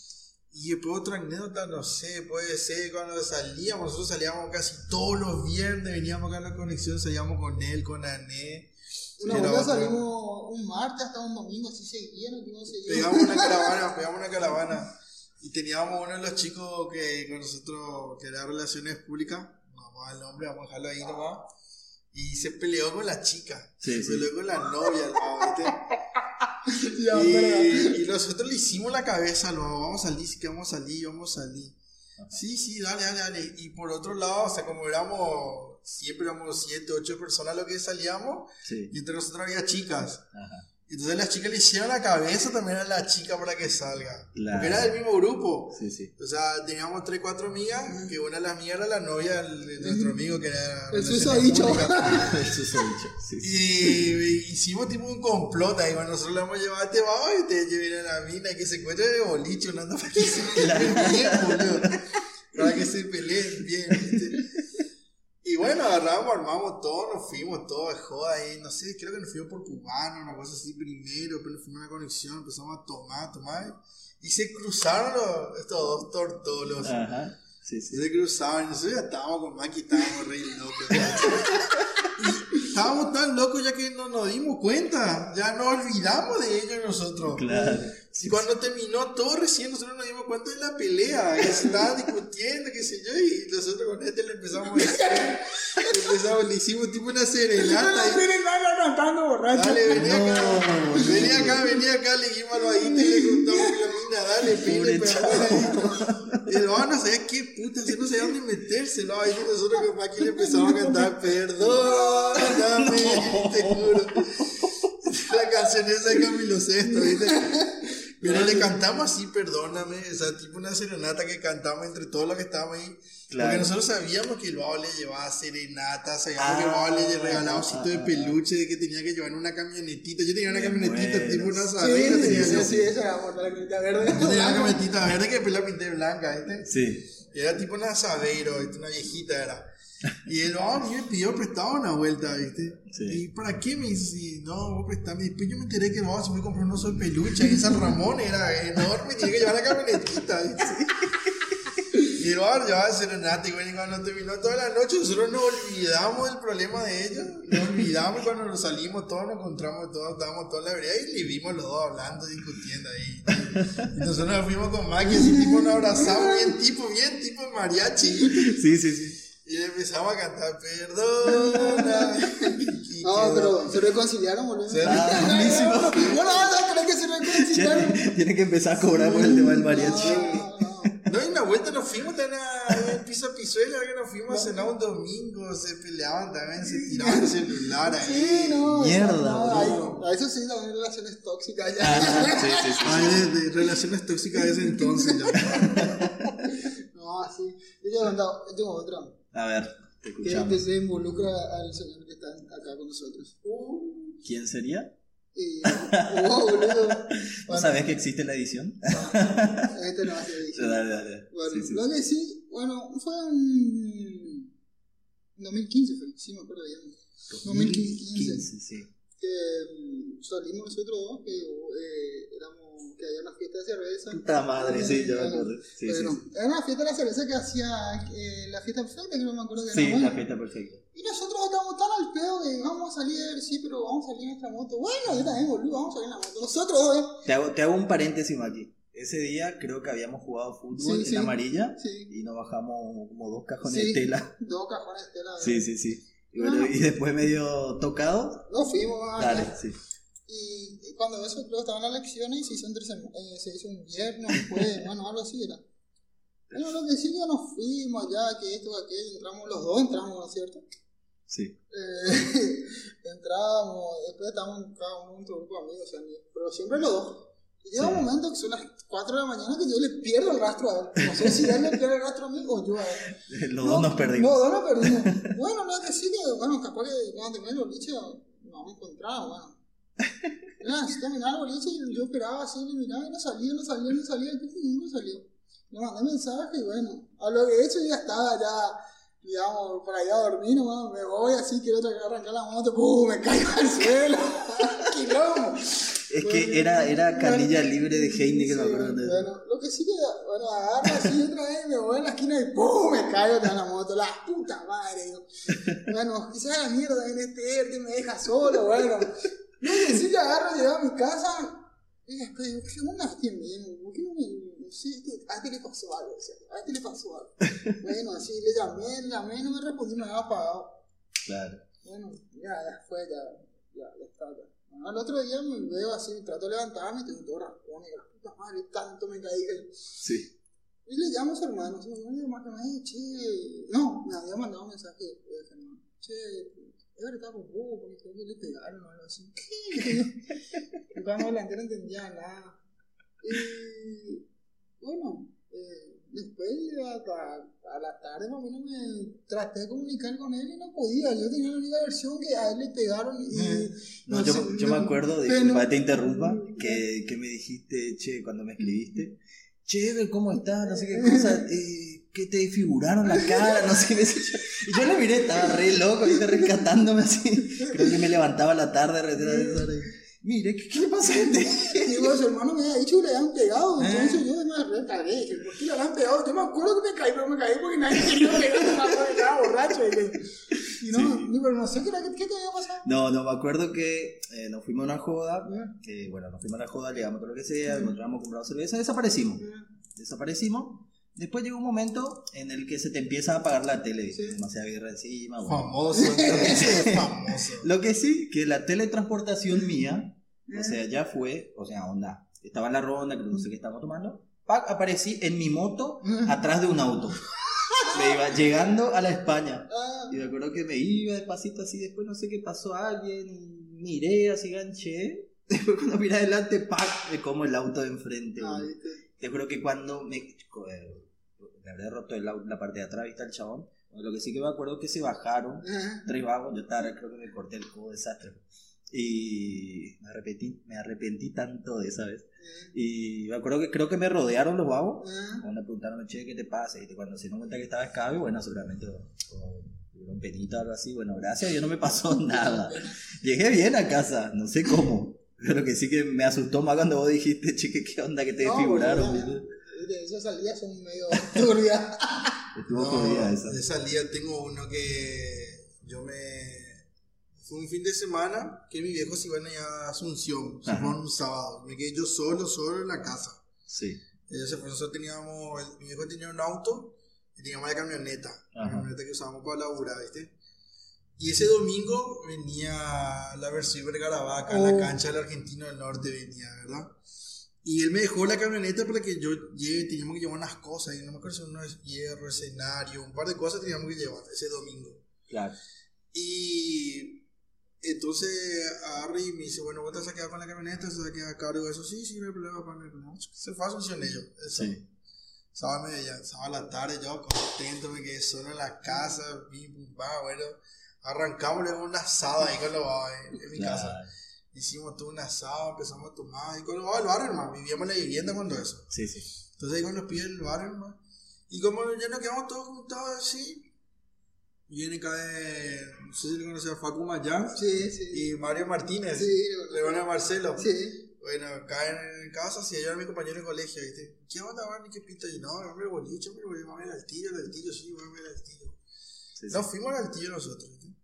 Y después otra anécdota, no sé, puede ser cuando salíamos, nosotros salíamos casi todos los viernes, veníamos acá a la conexión, salíamos con él, con Ané. Una otro. salimos un martes hasta un domingo, así seguía, no. Pegamos una caravana, pegamos una caravana. Y teníamos uno de los chicos que con nosotros, que era relaciones públicas, no vamos a dar el nombre, vamos a dejarlo ahí nomás. Y se peleó con la chica, Sí, se sí. peleó con la novia, ¿no? Y, y nosotros le hicimos la cabeza, lo vamos a salir, sí que vamos a salir, vamos a salir. Sí, sí, dale, dale, dale. Y por otro lado, o sea, como éramos, siempre éramos siete, ocho personas lo que salíamos, Sí. y entre nosotros había chicas. Ajá. Entonces las chicas le hicieron la cabeza también a la chica para que salga. Porque era del mismo grupo. Sí, sí. O sea, teníamos tres, cuatro amigas, que una de las mías era la novia de nuestro amigo, que era... El susodicho. públicas. Eso es dicho. Sí, sí. Y hicimos tipo un complot ahí, bueno, nosotros le vamos a llevar a este bajo y te lleven a la mina y que se encuentre de boliche, una anda para que se peleen bien, boludo. Para que se peleen bien, ¿viste? Bueno, agarramos, armamos todo, nos fuimos todos de joda ahí, no sé, creo que nos fuimos por cubano, una cosa así primero, pero nos fuimos a la conexión, empezamos a tomar, tomar, y se cruzaron los- estos dos tortolos. Ajá. Sí, sí. Se cruzaban, y nosotros ya estábamos con Maki, estábamos re locos. Y estábamos tan locos ya que no nos dimos cuenta, ya nos olvidamos de ellos nosotros. Claro. Y cuando terminó todo recién, nosotros nos dimos cuenta de la pelea, que se estaban discutiendo, qué sé yo, y nosotros con este le empezamos a decir, le, empezamos, le hicimos tipo una No serenata. no y- tienen nada cantando borracho. Dale, vení acá, No, vení acá, vení acá, le dijimos a los y le contamos que la mina, dale, perdón ahí. Y el no sabía qué puta, no sabía dónde metérselo. Ahí nosotros con Maki le empezamos a cantar, perdóname, te juro. La canción esa de Camilo Sesto, ¿viste? Pero le cantamos así, perdóname, o sea, tipo una serenata que cantamos entre todos los que estábamos ahí. Claro. Porque nosotros sabíamos que el babo le llevaba serenata, sabíamos que el Ah, babo le regalaba osito de ah, ah, peluche, de que tenía que llevar una camionetita. Yo tenía una camionetita, tipo una sabera, sí, tenía sí, yo. sí, esa era la camioneta verde. Yo tenía una camionetita verde que después la pinté blanca, ¿viste? Sí. Era tipo una Sabeiro, ¿viste? una viejita era. Y a mí me pidió prestado una vuelta, ¿viste? Sí. ¿Y para qué me dice? No, vos prestame. Después yo me enteré que el babo se fue a comprar un oso de peluche ahí en San Ramón, era enorme, tenía que llevar la camionetita, ¿viste? Y el bar llevaba serenata y bueno, y cuando terminó toda la noche nosotros nos olvidamos del problema de ellos, nos olvidamos y cuando nos salimos todos nos encontramos todos, estábamos en la vereda y le vimos los dos hablando, discutiendo ahí. Y nosotros nos fuimos con Maki, así tipo nos abrazamos, bien tipo, bien tipo mariachi. Sí, sí, sí. Y empezamos a cantar, perdona. Y No, pero se reconciliaron, boludo. Se- Ah, buenísimo. No, no, no, creo que se reconciliaron. Tiene, tiene que empezar a cobrar por el tema del mariachi. No, no, no. No, y una vuelta nos fuimos también a piso a pisuela, que nos fuimos a cenar un domingo, se peleaban también, se tiraban el celular ahí. Sí, no. Mierda, no, A eso sí, también relaciones tóxicas ya. Ah, sí, sí, sí. Ay, de, de relaciones tóxicas de ese entonces ya. No, así. Yo te he contado, yo tengo otra. A ver, te Que, que escuchamos. se involucra al señor que está acá con nosotros. ¿Quién sería? Y, oh, boludo. ¿No Bueno, sabes que existe la edición? Este no hace edición. Dale, dale. Bueno, Sí, sí, lo sí. que sí, bueno, fue en 2015, fue, sí me acuerdo bien. 2015. 2015, sí. Que mm, salimos nosotros dos, que eh, éramos, que había una fiesta de cerveza. Puta madre, sí, yo me acuerdo. Sí, sí, bueno, sí. era una fiesta de la cerveza que hacía eh, la fiesta perfecta, que no me acuerdo que Sí, era. la fiesta perfecta. Y nosotros estábamos tan al pedo de vamos a salir, sí, pero vamos a salir en nuestra moto. Bueno, yo también, boludo, vamos a salir en la moto. Nosotros ¿eh? Te hago, te hago un paréntesis aquí. Ese día creo que habíamos jugado fútbol Sí, en sí. amarilla Sí, y nos bajamos como dos cajones Sí. de tela. dos cajones de tela. Sí, sí, sí. Y, bueno, y después medio tocado. Nos fuimos, ah, Dale, sí. Y cuando eso que estaban las elecciones y se hizo, entre eh, se hizo un viernes, después, bueno, algo así era. Bueno, lo que sí que nos fuimos allá, que esto, que aquello, entramos los dos, entramos, ¿no es cierto? Sí. Eh, entramos, después estábamos cada uno en otro grupo de amigos, o sea, ni- pero siempre los dos. Y llega Sí. un momento que son las 4 de la mañana que yo le pierdo el rastro a él. No sé si él le pierde el rastro a mí o yo a él. Los dos nos perdimos. Los dos nos perdimos. bueno, no, que sí, que, bueno, capaz que cuando terminé el boliche nos vamos a encontrar, bueno. Nada, si terminaba el boliche, yo, yo esperaba así, le miraba y no salía, no salía, no salía, nunca salió. Le mandé mensaje y bueno, a lo que he hecho ya estaba, ya, digamos, por allá a dormir nomás, me voy así, quiero arrancar la moto, ¡pum! me caigo al suelo, quilombo. Es que era, era canilla libre de Heineken, me Sí, acuerdo. de- Bueno, lo que sí que, bueno, agarro así otra vez, me voy a la esquina y ¡pum! me caigo en la moto, la puta madre. Bueno, quizás la mierda en este ERTE me deja solo, bueno. Que sí que agarro, llego a mi casa y después digo, ¿qué onda este men? ¿Por qué no me.? No sé, a este le pasó algo, o sea, a este le pasó algo. Bueno, así le llamé, le llamé, no me respondió, me había apagado. Claro. Bueno, ya, ya fue, ya, ya, ya está. Ya. Al otro día me veo así, trato de levantarme, tengo todo raspón, y la puta madre, tanto me caí que... Sí. Y le llamo a su hermano, su hermano le me dice, che, no, me había mandado un mensaje de hermano, che, es verdad por vos, porque creo que le pegaron o algo así. Cuando delante no entendía nada. Y bueno, eh, después hasta a la tarde más o menos me traté de comunicar con él y no podía. Yo tenía la única versión que a él le pegaron y. No, yo, sé, yo no- me acuerdo, pero- disculpa que te interrumpa, que, que me dijiste, che, cuando me escribiste, che, ¿cómo estás? No sé qué cosa, eh, que te desfiguraron la cara, no sé. Y yo le miré, estaba re loco, viste, rescatándome así. Creo que me levantaba a la tarde, re- re- re- mire, ¿qué, qué le pasa a este? Digo, su hermano me había dicho que le habían pegado, Eh. entonces yo me dije, ¿por qué le habían pegado? Yo me acuerdo que me caí, pero me caí porque nadie me quería pegar, estaba borracho. Y, no, Sí. pero no sé qué, qué, te había pasado. No, no, me acuerdo que eh, nos fuimos a una joda, Ah. que bueno, nos fuimos a la joda, llegamos todo lo que sea, encontramos, compramos cerveza, desaparecimos. Desaparecimos. Después llegó un momento en el que se te empieza a apagar la tele. Sí. demasiada guerra encima. bueno. Famoso, ese es famoso. Lo que sí, que la teletransportación mía, o sea, ya fue, o sea, onda, estaba en la ronda, que no sé qué estábamos tomando, ¡pac! aparecí en mi moto atrás de un auto. Me iba llegando a la España. Ah, Y me acuerdo que me iba despacito así, después no sé qué pasó a alguien, y miré así, ganché. Después cuando miré adelante, ¡pac! Me como el auto de enfrente. ah. Te juro que cuando me, habré roto el la parte de atrás, ¿viste el chabón? Bueno, lo que sí que me acuerdo es que se bajaron tres vagos, yo estaba, creo que me corté el codo, desastre. Y me arrepentí, me arrepentí tanto de esa vez. Y me acuerdo que creo que me rodearon los vagos. Cuando me preguntaron, che, ¿qué te pasa? Y cuando se dieron cuenta que estaba escabe, bueno, seguramente tuvieron penita o algo así. Bueno, gracias, yo no me pasó nada. Llegué bien a casa, no sé cómo. Pero que sí que me asustó más cuando vos dijiste, che, ¿qué, qué onda que te No, desfiguraron? boludo. De esas salidas son medio turbias. Estuvo No, esa. de salida tengo uno que yo me... Fue un fin de semana que mis viejos iban allá a Asunción, se fueron un sábado. Me quedé yo solo, solo en la casa. Sí. Ellos se fueron, nosotros teníamos, el- mi viejo tenía un auto y teníamos la camioneta, la camioneta que usábamos para laburar, ¿viste? Y ese domingo venía la versión Vergarabaca, en Oh. la cancha del Argentino del Norte venía, ¿verdad? Y él me dejó la camioneta para que yo lleve, teníamos que llevar unas cosas, y no me acuerdo si uno es hierro, escenario, un par de cosas teníamos que llevar ese domingo. Claro. Y entonces agarré y me dice, bueno, vos te vas a quedar con la camioneta, se va a quedar a cargo de eso. Sí, sí, no hay problema, papá, no hay problema. Se fue a Asunción ellos. Sí. Sábado, media, sábado a la tarde, yo contento, me quedé solo en la casa, pim, pum, pa, bueno. Arrancamos un asado ahí con los en, en mi Claro. casa. Hicimos todo un asado, empezamos a tomar, y con los del barrio, hermano, vivíamos en la vivienda cuando eso. Sí, sí. Entonces ahí con los pies del barrio, hermano. Y como ya nos quedamos todos juntados así, viene cae, no sé si le conoce a Facu Mayán Sí, sí. y Mario Martínez, Sí, le van a Marcelo. sí. Bueno, caen en casa, si yo era mi compañero de colegio, ¿viste? ¿Qué onda, Barney? ¿Qué pinta? Y no, hombre, boliche, hombre, voy a ver al tío, al tío, sí, voy a ver al tío. Sí, sí. Nos fuimos al tío nosotros, ¿viste?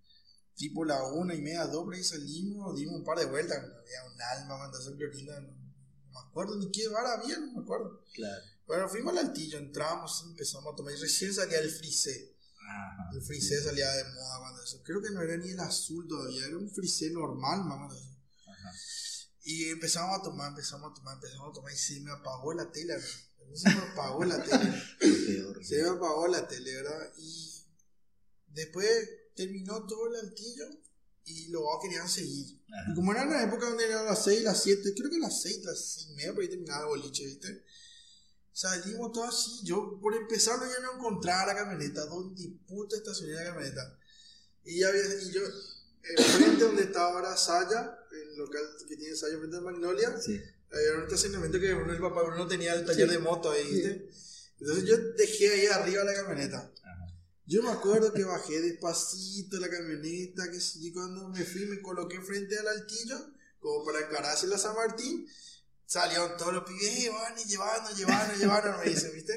Tipo la una y media, dos, por ahí salimos, dimos un par de vueltas, no había un alma, mandaste en Clorinda, no, no me acuerdo ni qué bar había, no me acuerdo. Claro. Bueno, fuimos al altillo, entramos, empezamos a tomar, y recién salía el frisé. Ajá. El frisé salía de moda cuando eso. Creo que no era ni el azul todavía, era un frisé normal, mamá. eso. Ajá. Y empezamos a tomar, empezamos a tomar, empezamos a tomar y se me apagó la tele, ¿no? Se me apagó la tele. Se me apagó la tele, ¿verdad? Y después terminó todo el altillo y los vagos querían seguir. Ajá. Y como era una época donde eran las 6, las 7, creo que las 6, las 6 y media, por ahí terminaba el boliche, ¿viste? Salimos todos así. Yo, por empezar, yo no encontraba la camioneta. ¿Dónde puta estacioné la camioneta? Y, ya había, y yo, enfrente donde estaba ahora Saya, el local que tiene Saya frente a Magnolia, Sí. había un estacionamiento que uno, el papá Bruno tenía el taller Sí. de moto ahí, Sí. ¿viste? Entonces yo dejé ahí arriba la camioneta. Yo me acuerdo que bajé despacito la camioneta, que sí, cuando me fui me coloqué frente al altillo, como para encararse la San Martín, salieron todos los pibes, eh, van y llevando, llevando, llevando, me dicen, ¿viste?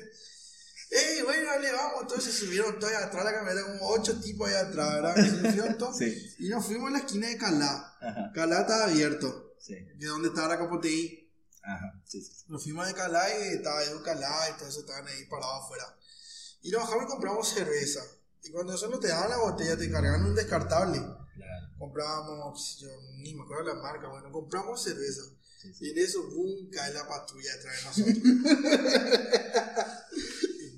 Eh, bueno, dale, vamos, entonces subieron todos ahí atrás de la camioneta, como ocho tipos ahí atrás, ¿verdad? Todos, Sí. y nos fuimos a la esquina de Calá. Ajá. Calá estaba abierto, Sí. que es donde estaba la Capoteí. Ajá. Sí, sí. Nos fuimos de Calá y estaba Edu Calá y todos estaban ahí parados afuera. Y nos bajamos y compramos cerveza. Y cuando eso no te daban la botella, te cargaban un descartable. Claro. Comprábamos, yo ni me acuerdo la marca, bueno, compramos cerveza. Sí, sí. Y en eso, boom, cae la patrulla detrás de nosotros.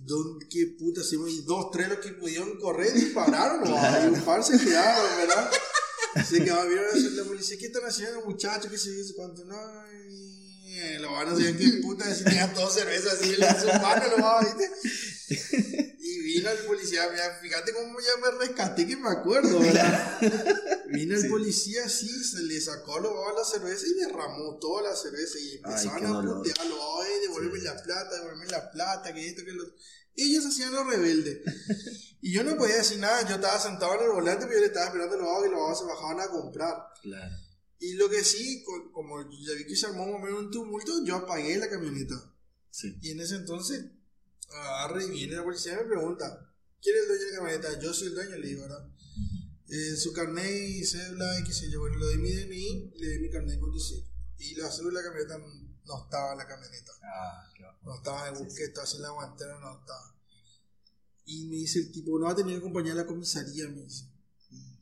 ¿Dónde, ¿Qué puta hicimos? Y dos, tres los que pudieron correr dispararon, ¿no? y un par se quedaron, ¿verdad? Se quedaban, vieron la policía, ¿qué están haciendo, muchachos? ¿Qué se dice? ¿Cuánto? No, y los van a decir, ¿qué puta? Si tenían dos cervezas así en sus manos, ¿no? ¿viste? Y vino el policía, mira, fíjate cómo ya me rescaté, que me acuerdo, ¿verdad? Vino el Sí. policía así, se le sacó lo la cerveza y derramó toda la cerveza y empezaban qué a putearlo, ay, devuélveme la plata, devuélveme la plata, que esto, que lo. Ellos hacían lo rebelde. Y yo no podía decir nada, yo estaba sentado en el volante, pero yo le estaba esperando a los vagos y los vagos se bajaban a comprar. Claro. Y lo que sí, co- como ya vi que se armó más o menos un tumulto, yo apagué la camioneta. Sí. Y en ese entonces, agarra y viene la policía y me pregunta, ¿quién es el dueño de la camioneta? Yo soy el dueño, le digo, ¿verdad? Eh, su carnet y cédula y qué sé yo, bueno, le doy mi DNI y le doy mi carnet de conducir. Y la cédula de la camioneta no estaba en la camioneta, Ah, claro. no estaba en el estaba así en la guantera, no estaba. Y me dice el tipo, no va a tener que acompañar a la comisaría, me dice.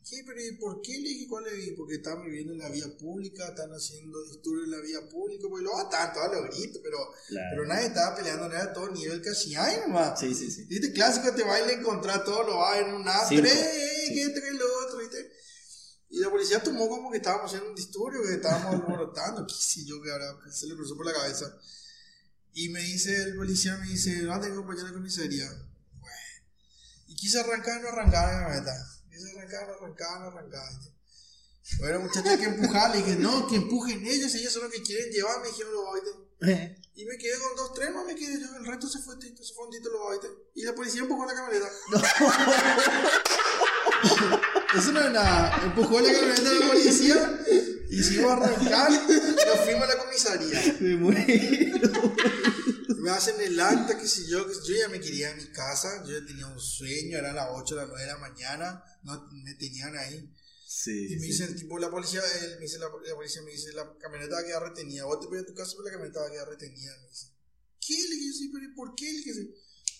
¿Qué? ¿Pero y por qué? Le dije, ¿cuál le dije? Porque están viviendo en la vía pública, están haciendo disturbios en la vía pública, pues lo estaban todos los gritos, pero, Claro. pero nadie estaba peleando, era todo nivel casi hay nomás. Sí, sí, sí. ¿Viste? Clásico te baila encontrar todo lo va en un Sí, tres, sí. que esto, que lo otro, ¿viste? Y la policía tomó como que estábamos haciendo un disturbio, que estábamos alborotando, qué sé yo, que ahora se le cruzó por la cabeza. Y me dice, el policía me dice, no tengo que acompañar a la comisaría. Bueno. Y quise arrancar, no arrancaba la camioneta. Quise arrancar, arrancaba. ¿viste? Bueno, muchachos, hay que empujar. Le dije, no, que empujen ellos, ellos son los que quieren llevar, me dijeron los ¿viste? Y me quedé con dos, tres, no me quedé yo. El resto se fue, tito, se fue un tito, lo ¿viste? Y la policía empujó la camioneta. Eso no es nada. Empujó la camioneta de la policía, hicimos arrancar y nos fuimos a la comisaría. Me muero. Me hacen el acta, que si yo, que yo ya me quería a mi casa, yo ya tenía un sueño, eran las 8 o las 9 de la mañana, no, me tenían ahí. Sí. Y me sí. dice el tipo, la policía, él, me dice la, la policía, me dice, la camioneta va a quedar retenida, vos te voy a tu casa, pero la camioneta va a quedar retenida, me dice. ¿Qué? Le dije, sí, pero ¿y ¿por qué? Le dije,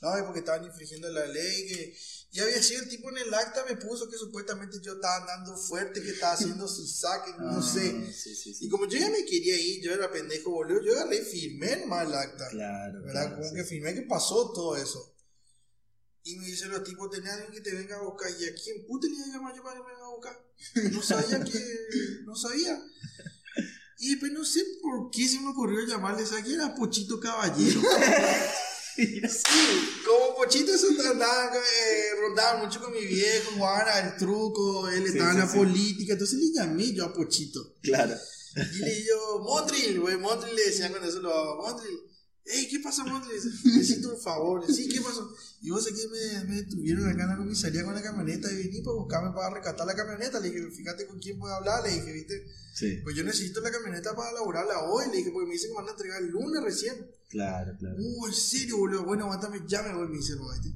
no, es porque estaban infringiendo la ley, que ya había sido el tipo en el acta, me puso que supuestamente yo estaba andando fuerte, que estaba haciendo su saque, no Ah, sé. Sí, sí, Y como yo ya me quería ir, yo era pendejo, boludo, yo agarré y firmé nomás el acta. Claro. ¿Verdad? claro, Como que firmé que pasó todo eso. Y me dicen los tipos, tenés alguien que te venga a buscar. ¿Y a quién puta le iba a llamar yo para que me venga a buscar? No sabía que... No sabía. Y después no sé por qué se me ocurrió llamarle, ¿sabes quién era? Pochito Caballero. Sí, como Pochito eso andaba, eh, rondaba mucho con mi viejo, jugaban al truco, él estaba en la política, entonces le llamé yo a Pochito. Claro. Y le digo, Mondril, güey, Mondril le decían cuando eso lo Mondril. Ey, ¿qué pasa, Mondril? Necesito un favor. Sí, ¿qué pasó? Y vos aquí me, me detuvieron acá en la comisaría con la camioneta y vení para buscarme para rescatar la camioneta. Le dije, fíjate con quién puedo hablar. Le dije, viste, Sí. pues yo necesito la camioneta para laburarla hoy. Le dije, porque me dicen que me van a entregar el lunes recién. Claro, claro. Uh, en serio, boludo. Bueno, aguántame, ya me voy, me dice el.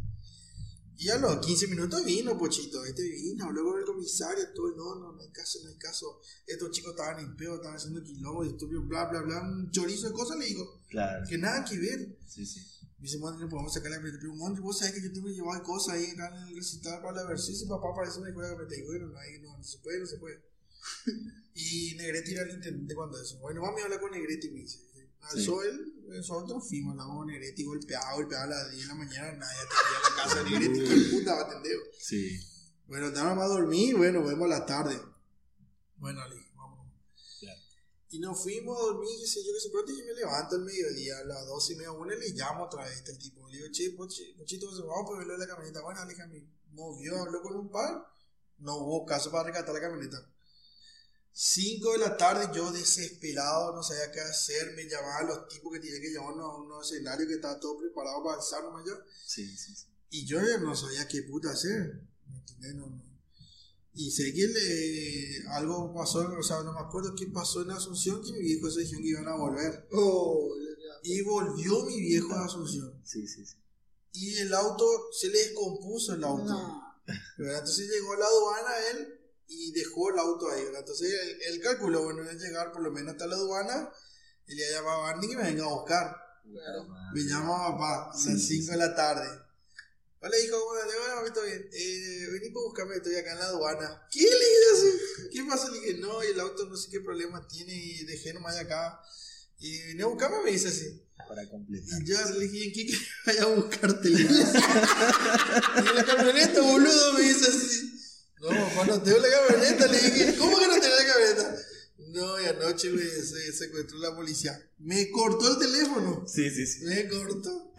Y a los 15 minutos vino, Pochito, este vino, habló con el comisario, todo, no, no, no hay caso, no hay caso. Estos chicos estaban en peo, estaban haciendo quilombo, disturbios, bla, bla, bla, un chorizo de cosas, le digo, Claro. que nada que ver. Sí, sí. Me dice, Mondri, no podemos sacar la. Pero, Mondri, vos sabés que yo tengo que llevar cosas ahí acá en el recital para la versión. Si papá parece una escuela de. Y bueno, no, ahí no, no se puede, no se puede. y Negretti era el intendente cuando eso. Bueno, mami habla con Negretti, me dice. Alzó él, nosotros fuimos, hablamos con Negretti, golpeado, golpeado a las 10 de la mañana, nadie atendía la casa de Negretti, qué puta va a atender. Sí. Bueno, nada más a dormir, bueno, vemos a la tarde. Bueno, le vamos. Claro. Y nos fuimos a dormir, qué sé yo, qué sé cuánto, y me levanto al mediodía, a las 12 y media, una, y le llamo otra vez este tipo. Le digo, che, pochito, vamos a verlo de la camioneta. Bueno, déjame. Movió, habló con un par, no hubo caso para rescatar la camioneta. 5 de la tarde, yo desesperado, no sabía qué hacer, me llamaban los tipos que tenía que llevarnos a unos escenarios que estaba todo preparado para alzar nomás yo. Sí, sí, sí. Y yo no sabía qué puta hacer. ¿Me entendés? No, no. Y sé que le, algo pasó, o sea, no me acuerdo qué pasó en Asunción, que mi viejo se dijeron que iban a volver. Oh, Y volvió mi viejo a Asunción. Sí, sí, sí. Y el auto, se le descompuso el auto. Entonces llegó a la aduana él y dejó el auto ahí. ¿verdad? Entonces él, él calculó, bueno, es llegar por lo menos hasta la aduana. Y le llamaba a Barney que me venga a buscar. Claro. Me llama papá a las sí, 5 de la tarde. Hola hijo, bueno, bueno, mami, todo bien. Eh, vení para buscarme, estoy acá en la aduana. ¿Qué le dije así? ¿Qué pasa? Le dije, no, y el auto no sé qué problema tiene y dejé nomás acá. Y vení a buscarme, me dice así. Para completar. Y yo le dije, ¿en qué que vaya a buscarte? Le dije. y en la camioneta, boludo, me dice así. No, papá, no tengo la camioneta. Le dije, ¿cómo que no tenés la camioneta? No, y anoche me se secuestró la policía. Me cortó el teléfono. Sí, sí, sí. Me cortó.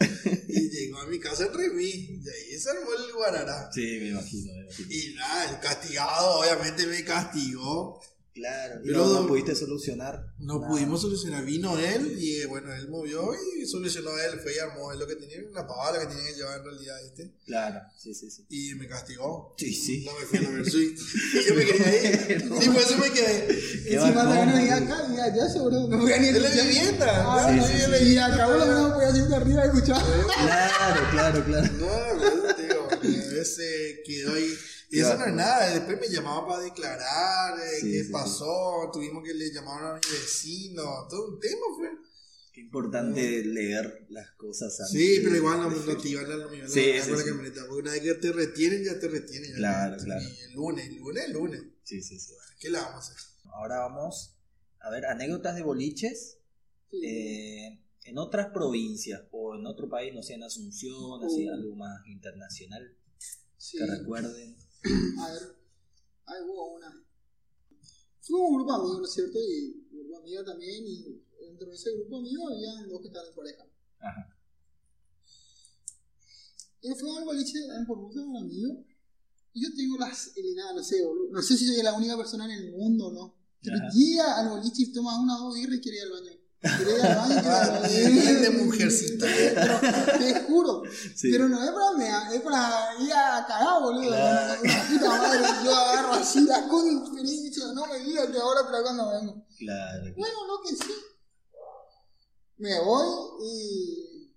Y llegó a mi casa en Remí. Y ahí se armó el guarará. Sí, me imagino, me imagino. Y nada, el castigado obviamente me castigó. Claro. Pero- Pero no pudiste solucionar. No nada. pudimos solucionar. Vino él y bueno, él movió y solucionó él. Fue y armó él lo que tenía, una pavada que tenía que llevar en realidad este. Claro, sí, sí, sí. Y me castigó. Sí, sí. No me fui a la Versuit. Y yo me ir. No. Sí, por eso me quedé. Qué Encima también venía boludo. acá y allá seguro no voy a ni De la vivienda. Ah, Sí, no, sí, sí. Y acá uno no podía siempre arriba a escuchar. Claro, claro, claro. No, te digo, a veces quedó ahí. Y eso no es nada, después me llamaban para declarar, eh, Sí, qué sí, pasó, tuvimos que le llamaron a mi vecino, todo un tema fue. Qué importante leer las cosas antes. Sí, pero igual no, no te iban a la iban a Sí, con la camioneta, porque una vez que te retienen, ya te retienen. ya Claro, y el lunes, el lunes, el lunes. Sí, sí, sí. ¿Qué le vamos a hacer? Ahora vamos a ver anécdotas de boliches eh, en otras provincias o en otro país, no sé, en Asunción, así, Uh. algo más internacional Sí. que recuerden. A ver, ahí hubo una. Fuimos un grupo de amigos, ¿no es cierto? Y un grupo de amigos también, y dentro de ese grupo de amigos había dos que estaban en pareja. Ajá. Y fuimos al boliche en Formosa con un amigo. Y yo tengo las helenadas, no sé, boludo. No sé si soy la única persona en el mundo, ¿no? Ajá. llega al boliche y toma una o dos birras y ir al baño. Al Ah, bien de mujercita. Pero, te juro, Sí. pero no es para es para ir a cagar, boludo. Claro. La puta madre, yo agarro así la conferencia, no me digas que ahora, pero cuando vengo. Claro. Bueno, lo que sí. Me voy y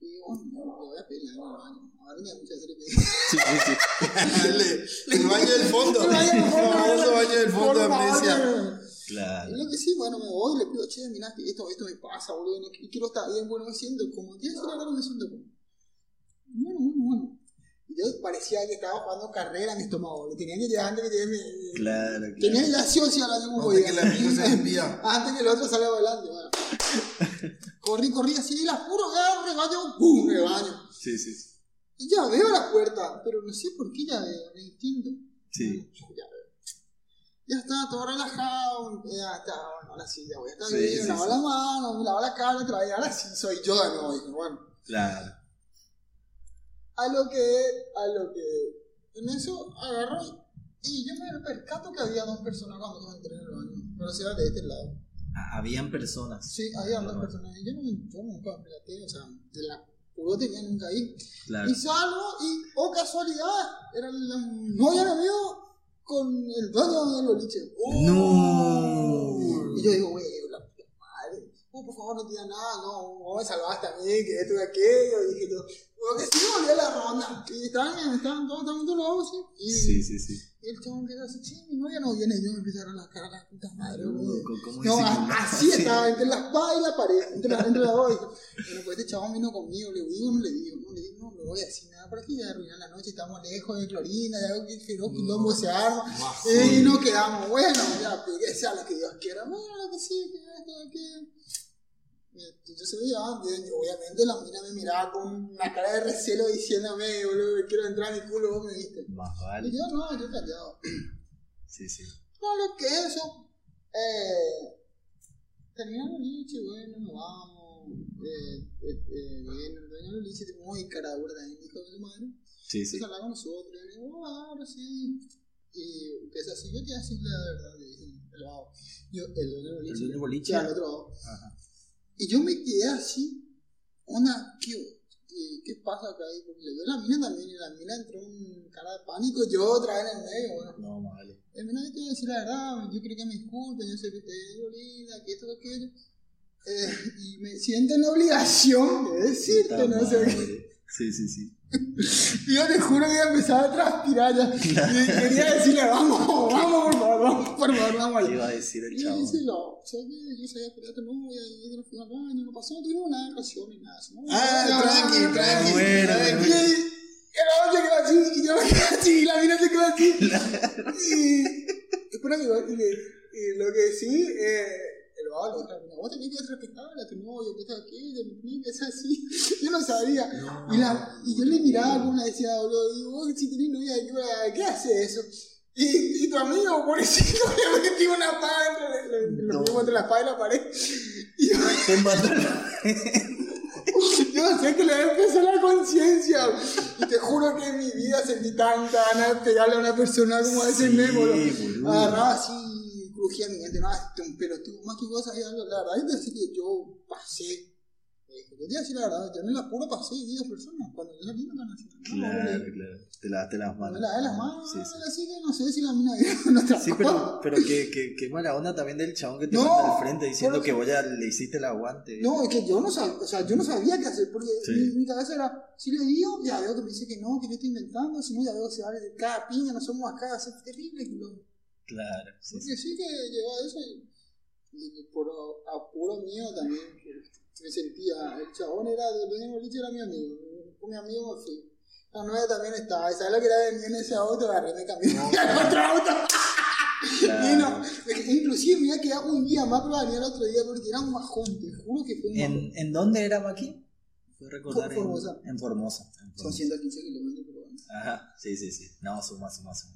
Y bueno, le voy a algo al baño. Ahora me mucha hacer. Sí, sí, sí. el, el baño del fondo. El baño del El fondo, famoso baño del fondo de amnesia. Claro. Y lo que sí, bueno, me voy y le pido, che, mirá, que esto, esto me pasa, boludo, no- y quiero estar bien, bueno, me siento como, quiero decir la verdad, me siento como. Bueno, bueno, bueno. Y yo parecía que estaba jugando carrera en mi estómago, boludo. tenía que llegar antes que llegue mi... Claro, Tenía claro. la sí o sí a la misma Antes que el amigo se despida. Antes que el otro salga volando, bueno. Corrí, corrí así, la juro, agarro, rebaño, ¡pum! rebaño. Sí, sí. Y ya veo la puerta, pero no sé por qué ya veo, el instinto. Sí. Bueno, ya veo. Ya está todo relajado, ya está, bueno, ahora sí, ya voy a estar Sí, bien, sí, me lavo sí. la mano, me lavo la cara otra vez, ahora sí soy yo de nuevo, dije, bueno. Claro. A lo que, a lo que, en eso agarro y yo me percato que había dos personas cuando yo entré en el baño, pero si era de este lado. Ah, habían personas. Sí, había dos personas, y yo, no, yo nunca me percaté, o sea, de la puro tenía nunca ahí. Claro. Y salgo y, oh casualidad, era la novia de mi amigo con el dueño del boliche. No. Y yo digo, güey, la puta madre, oh, por favor no te nada, no, me salvaste a mí, que esto y aquello, y dije, todo. Bueno, que sí, volví a la ronda. Y estaban, estaban todos, estaban todos lados, ¿sí? Y, Sí, sí, sí. y el chabón empieza así, sí, mi novia no viene, y yo me empiezo a la cara, la puta madre, boludo. ¿Cómo- cómo No, así estaba, entre la espada y la pared, entre la, entre las dos. Y, Bueno, pues este chabón vino conmigo, le digo, no le digo, no le digo, no le voy a decir nada, para que voy a arruinar la noche, estamos lejos de Clorina, ya que feroz quilombo se arma, y nos quedamos, bueno, ya, pues, que sea lo que Dios quiera, bueno, lo que sí, que esto, que... Yo se llevaban y obviamente la mina me miraba con una cara de recelo diciéndome, boludo, quiero entrar a mi culo, vos me viste. Más Y vale. yo, no, yo callado. Sí, sí. No, lo que eso. Eh, terminamos el liche, bueno, nos vamos. Eh, eh, eh, bien, el dueño del liche es muy cara también, hijo de su madre. Sí, sí. Hablar con nosotros, y le digo, oh, ahora sí. Y empieza así, yo te voy a decir la verdad, le dije, el. Yo, el dueño del El liche. dueño del boliche. Al otro lado. Ajá. Y yo me quedé así, una, ¿qué, qué, qué pasa acá? Y porque le veo la mina también, y la mina entró en cara de pánico, yo otra vez en el medio, bueno. No, vale. El menor te voy a decir la verdad, yo creo que me disculpen, yo sé que te digo linda, que esto, que aquello. Eh, y me siento en la obligación de decirte, no sé qué. Sí, sí, sí. Y yo te juro que ya empezaba a transpirar ya. Y quería decirle, vamos, vamos, por favor, vamos, por favor, vamos ¿Qué allá. iba a decir el Y chavo? dice, no, ¿sabes qué? Yo sabía novia y yo no fui al baño, no pasó, no tuvimos nada de relación ni nada. ¿no? Ah, No, tranqui, no, no, tranqui. Bueno, tranqui. Y se quedó así, y yo me quedé así, y la mina se quedó así. Y, espera que, y, le- y lo que sí, eh, a la vos tenés que respetar a tu novio, que está no que ser así. Yo no sabía. Y, la, y yo le miraba como una decía, boludo, y vos si tenés novia, ¿qué, qué hace eso? Y, y tu amigo, pobrecito, le metí una espada entre, le, No. entre la espada y la pared. Y yo, mató yo sé que le empezó la conciencia. Y te juro que en mi vida sentí tanta ganas de pegarle a una persona como a ese Sí. Agarraba así, crujía mi mente. No, este es un pelotudo. Más que vos sabías algo. La verdad, es decir que yo pasé. eh, Yo te voy a decir la verdad, yo en el apuro pasé 10 personas. Cuando yo salí no me van Claro, claro. Te lavaste las manos. la de las manos, Sí, sí. así que no sé si la mina no está Sí, pero, pero qué, qué, qué mala onda también del chabón que te No, manda al frente diciendo que vos ya le hiciste el aguante. No, es que yo no sabía, o sea, yo no sabía qué hacer, porque Sí. mi, mi cabeza era, si le digo, ya veo que me dice que no, que yo estoy inventando, si no, ya veo que se va de cada piña, no somos acá, es terrible. quilombo. Claro, sí, sí. Porque sí que llegó a eso y, y por apuro mío también, me sentía, el chabón era, del dueño boliche era mi amigo, mi amigo fui. La nueve también estaba, ¿sabes lo que era venir en ese auto? Agarré, me cambié al otro auto. Claro. No, inclusive me iba a quedar un día más para venir el otro día porque era un bajón, te juro que fue un bajón. ¿En, ¿En dónde era Maki? Fue recordar For- Formosa. En, en Formosa. en Son Formosa. 115 kilómetros, pero bueno, Ajá, sí, sí, sí. No, suma, suma, suma.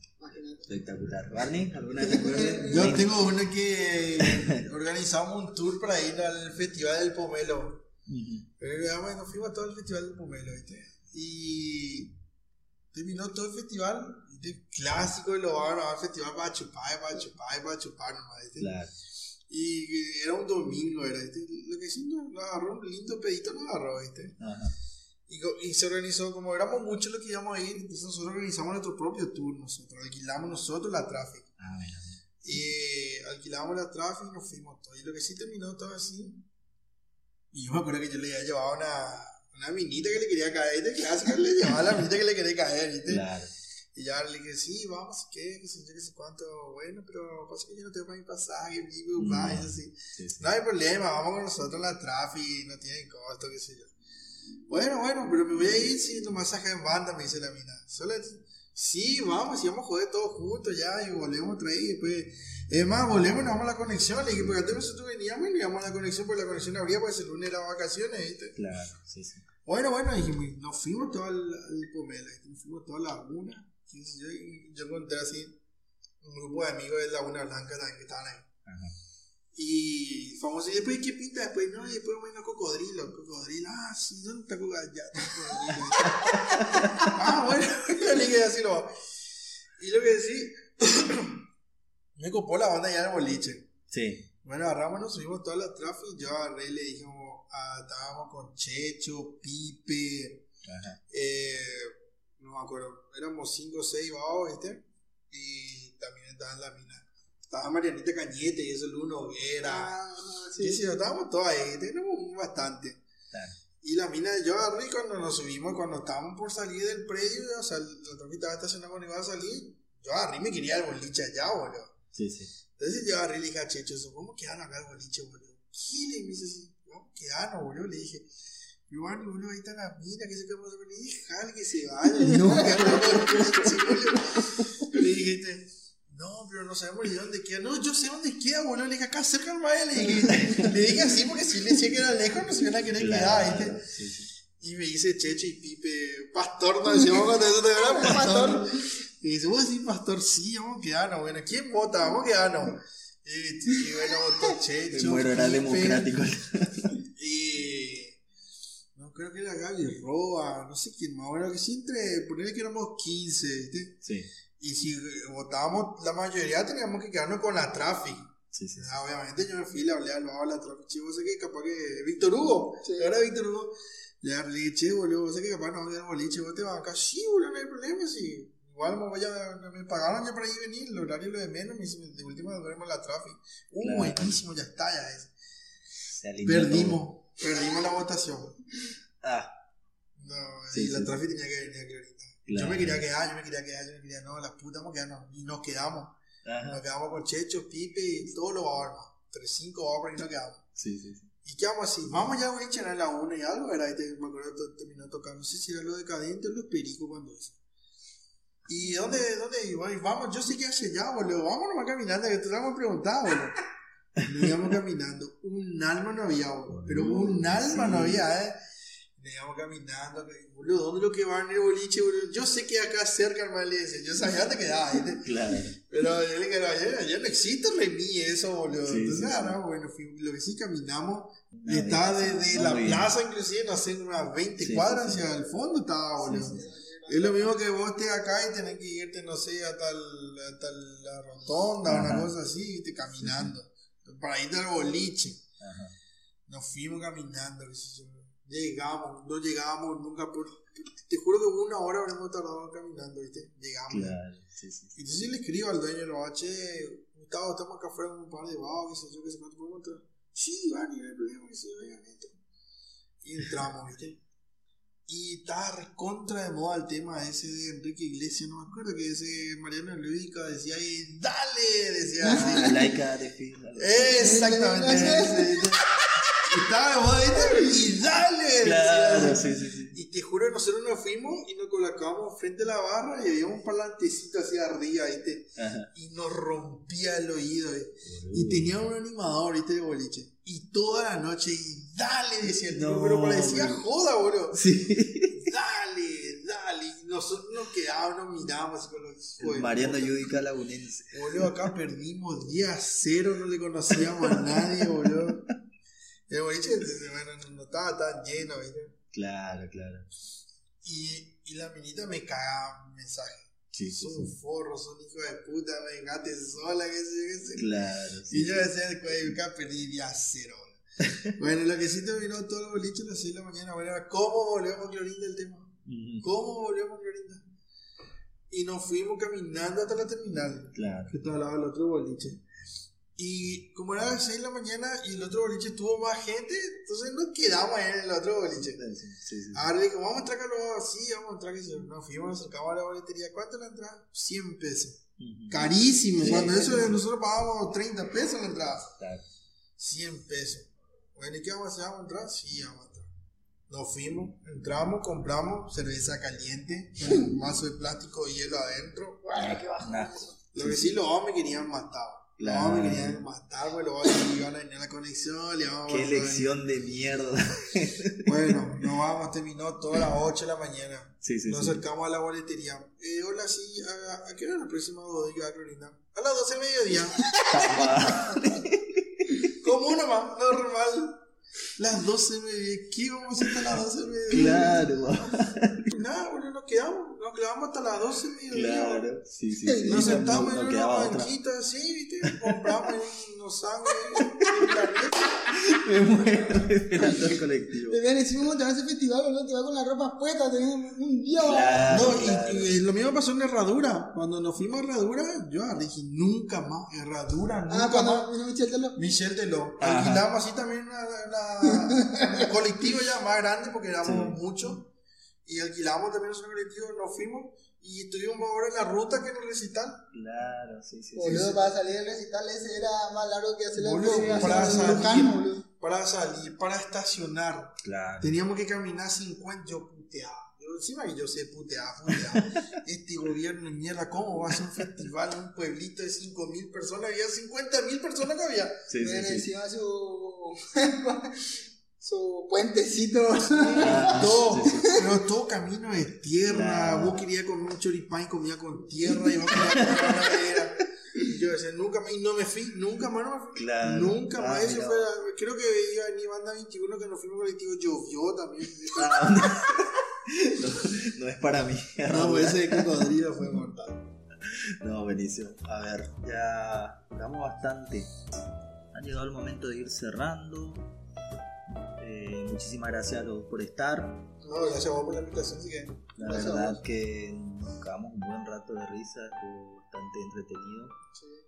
Espectacular. ¿Barney? ¿Alguna vez te acuerdas? Yo tengo una que organizamos un tour para ir al Festival del Pomelo. Ujú. Pero ya, bueno, fuimos a todo el Festival del Pomelo, ¿viste? Y terminó todo el festival, ¿viste? Clásico de lo van al festival para chupar, para chupar, para chupar nomás, ¿viste? Claro. Y era un domingo, era, ¿viste? Lo que sí nos agarró un lindo pedito, nos agarró, ¿viste? Ajá. Y se organizó, como éramos muchos los que íbamos a ir, entonces nosotros organizamos nuestro propio tour, nosotros alquilamos nosotros la tráfico. Ah, mira. Y alquilamos la tráfico y nos fuimos todos. Y lo que sí terminó todo así. Y yo me acuerdo que yo le había llevado una, una minita que le quería caer, ¿viste? Clásico le llamaba a la minita que le quería caer, ¿viste? Claro. Y ya le dije, sí, vamos, ¿qué? ¿Qué sé yo, qué sé cuánto? Bueno, pero pasa que yo no tengo para mi pasaje, mi Mm. y así. Sí, sí. No hay problema, vamos con nosotros la trafi, no tiene costo, qué sé yo. Bueno, bueno, pero me voy a ir sin tu masaje en banda, me dice la mina. Solo, sí, vamos, y vamos a joder todos juntos ya, y volvemos otra vez, y después, es más, volvemos y nos vamos a la conexión, le dije, porque antes nosotros veníamos y nos íbamos a la conexión, porque la conexión habría, pues el lunes era vacaciones, ¿viste? Claro, sí, sí. Bueno, bueno, dijimos, nos fuimos todo al, al Pomelo, nos fuimos toda la laguna, yo, yo encontré así un grupo de amigos de Laguna Blanca también que estaban ahí. Ajá. Y famoso, y después, ¿qué pinta después? No, y después bueno, cocodrilo, cocodrilo. Ah, sí, ¿dónde está cocodrilo? Ya, cocodrilo. ah, bueno, yo le dije así lo Y lo que decía, me copó la banda ya en el boliche. Sí. Bueno, agarramos, nos subimos toda la tráfico. Yo agarré y le dijimos, ah, estábamos con Checho, Pipe, Ajá. eh, no me acuerdo, éramos 5 o 6 babos, ¿viste? Y también estaban la mina. Estaba Marianita Cañete y eso, Luna Hoguera. Ah, Sí, sí, sí, estábamos todos ahí, tenemos bastante. Claro. Y la mina, yo agarré y cuando nos subimos, cuando estábamos por salir del predio, o sea, la troca estaba estacionada cuando iba a salir, yo agarré y me quería el boliche allá, boludo. Sí, sí. Entonces yo agarré y le dije a Checho, eso, ¿cómo quedaron acá el boliche, boludo? ¿Qué? Le dice así, ¿cómo quedaron, boludo? Le dije, Iván, boludo, ahí está la mina, que se quedó. Le dije, jale que se vaya. No, Le dije, este, no, pero no sabemos ni dónde queda. No, yo sé dónde queda, boludo. Le dije, acá cerca del mar. Le dije, le dije así porque si le decía que era lejos, no se iban a querer quedar, ¿viste? Claro, sí, sí. Y me dice Checho y Pipe, pastor, nos decíamos cuando eso te era pastor. Y dice, vos decís pastor, sí, vamos a quedarnos. Bueno, ¿quién vota? Vamos a quedarnos. Y, y bueno, votó Me Checho. muero, era Pipe, democrático. Y. No, creo que era Gaby Roa, no sé quién más. Bueno, que sí, entre. Ponerle que éramos 15, ¿viste? Sí, Y si votábamos, la mayoría teníamos que quedarnos con la traffic. sí, sí. sí. Ah, obviamente yo me fui, le hablé al lado de la traffic. Che, vos sé que capaz que. Víctor Hugo. Sí. Ahora Víctor Hugo. Le dije, che, boludo, vos sé que capaz no voy al boliche, vos te vas acá. Sí, boludo, no hay problema, sí. Igual me, voy a, me pagaron ya para ir venir, el horario lo de menos, me dice, de última duermo en la traffic. Uh, Claro. buenísimo, ya está, ya es. Todo. Perdimos, perdimos la votación. Ah, No, Sí, y la sí. traffic tenía que venir aquí ahorita. Claro. Yo me quería quedar, yo me quería quedar, yo me quería, no, las putas vamos a quedarnos. Y nos quedamos. Nos quedamos con Checho, Pipe y todos los barman. Tres, cinco barman y nos quedamos. Sí, sí, sí. ¿Y qué vamos así? Vamos ya a boliche, era la una y algo, era, y te- me acuerdo que terminó tocando, no sé si era lo decadente o los pericos cuando eso. ¿Y dónde, dónde iba? Y vamos, yo sé que hacia allá, boludo, vamos nomás caminando, que te hemos preguntado, boludo. Nos íbamos caminando, un alma no había, boludo, pero un alma no había, eh. Nos íbamos caminando, boludo, ¿dónde lo que va en el boliche, boludo? Yo sé que acá cerca, hermano, le decía, yo sabía dónde quedaba, ¿viste? Claro. Pero yo le ya, ya no existe Remy eso, boludo. Sí, Entonces, sí, ah, sí. bueno, fui- lo que sí caminamos, y estaba desde la bien. plaza, inclusive, no sé, unas 20 Sí, cuadras hacia el fondo estaba, boludo. Es lo mismo que vos estés acá y tenés que irte, no sé, hasta, el- hasta la rotonda, Ajá. una cosa así, irte caminando. Para irte al boliche. Ajá. Nos fuimos caminando, yo. Llegamos, no llegábamos nunca por... Te juro que una hora habremos tardado caminando, ¿viste? Llegamos. Claro, sí, sí. Entonces yo le escribo al dueño bar, che, Gustavo, estamos acá afuera con un par de vagos, qué sé yo, qué sé cuánto podemos entrar. Sí, van, no hay problema, que se vayan, entran. Y entramos, ¿viste? Y estaba recontra de moda el tema ese de Enrique Iglesias, no me acuerdo que ese Mariano Lúdica decía ahí, dale, decía Ah, así. laica de. Exactamente, ¿viste? Y estaba de moda, ¿viste? Y dale, Claro, sí, sí, sí. Y te juro, nosotros nos fuimos y nos colocamos frente a la barra y había un parlantecito así arriba, ¿viste? Ajá. y nos rompía el oído. eh. Y tenía un animador, ¿viste? De boliche. Y toda la noche, y dale, decía el tipo, No, pero parecía boludo. joda, boludo. Sí. Dale, dale. Y nosotros nos quedábamos, nos mirábamos con los de Mariano. Yudica Lagunense. Boludo, acá perdimos día cero, no le conocíamos a nadie, boludo. El boliche, bueno, no, no estaba tan lleno, ¿viste? Claro, claro. Y, y la minita me cagaba un mensaje. Sí, sí, Son sí. un forro, son hijo de puta, me dejaste sola, qué sé yo, qué sé. Claro, Y sí. yo decía, acá perdí día cero. bueno, lo que sí terminó todo el boliche a las 6 de la mañana, bueno, era cómo volvemos a Clorinda el tema. ¿Cómo volvemos a Clorinda? Y nos fuimos caminando hasta la terminal, Claro. que estaba al lado del otro boliche. Y como era las 6 de la mañana y el otro boliche tuvo más gente, entonces nos quedamos en el otro boliche. Sí, sí, sí. Ahora dijo, vamos a entrar acá sí, vamos a entrar. Que sí. Nos fuimos, acercamos a la boletería. ¿Cuánto la entrada? 100 pesos. Carísimo. Cuando eso nosotros pagábamos 30 pesos la entrada. Claro. 100 pesos. Bueno, ¿y qué vamos a hacer? ¿Vamos a entrar? Sí, vamos a entrar. Nos fuimos, entramos, compramos cerveza caliente, un mazo de plástico y hielo adentro. Bueno, qué. Lo que sí, los hombres querían matar. Los Claro. hombres querían matar, los hombres iban a venir a la conexión, le íbamos a Qué matar. lección de mierda. Bueno, nos vamos, terminó todas las 8 de la mañana. Sí, sí, Nos sí. acercamos a la boletería. Eh, hola, sí, ¿a, a qué hora la próxima bodega, Carolina? A las 12 del mediodía. Como uno más, normal. Las 12 del mediodía. ¿Qué vamos a hasta las 12 del mediodía? Claro, Nada, bueno, nos quedamos. Nos quedamos hasta las 12 del mediodía. claro. Sí, sí, sí. Nos No- sentamos no en una banquita así, ¿viste? Compramos unos sándwiches. Me muero esperando el colectivo. Te ven, hicimos otra vez ese festival, ¿no? Te vas con las ropas puestas, tenés un día. Claro. No, y- claro. y, lo mismo pasó en Herradura. Cuando nos fuimos a Herradura, yo dije, nunca más, Herradura, nunca Ah, más. cuando vino Michelle Tello. Michelle Teló. Alquilamos así también una, una- un colectivo ya más grande porque éramos Sí. muchos. Y alquilamos también ese colectivo, nos fuimos y estuvimos más horas en la ruta que en el recital. Claro, sí, sí, sí. Para salir del recital ese era más largo que hacer la Boludo, para salir. Boludo. Para salir, para estacionar. Claro. Teníamos que caminar 50, yo puteaba. Encima que yo sé putear, putear. este gobierno mierda, ¿cómo va a ser un festival en un pueblito de 5.000 personas? Había 50.000 personas que había. Sí, sí, sí. encima su. su puentecito. Ah, todo, sí, sí. pero todo camino de tierra. Claro. Vos querías comer un choripán y comía con tierra y vos madera. Y yo decía, nunca más, y no me fui, nunca más no me fui. Claro. Nunca Ah, más, eso fue, creo que iba a venir banda 21 que nos fuimos colectivo, llovió también. No, no es para mí. No, ese de cocodrilo fue mortal. No, buenísimo. A ver, ya hablamos bastante. Ha llegado el momento de ir cerrando. Eh, muchísimas gracias a los por estar. No, gracias a vos por la invitación, que La Gracias verdad que nos acabamos un buen rato de risa, estuvo bastante entretenido.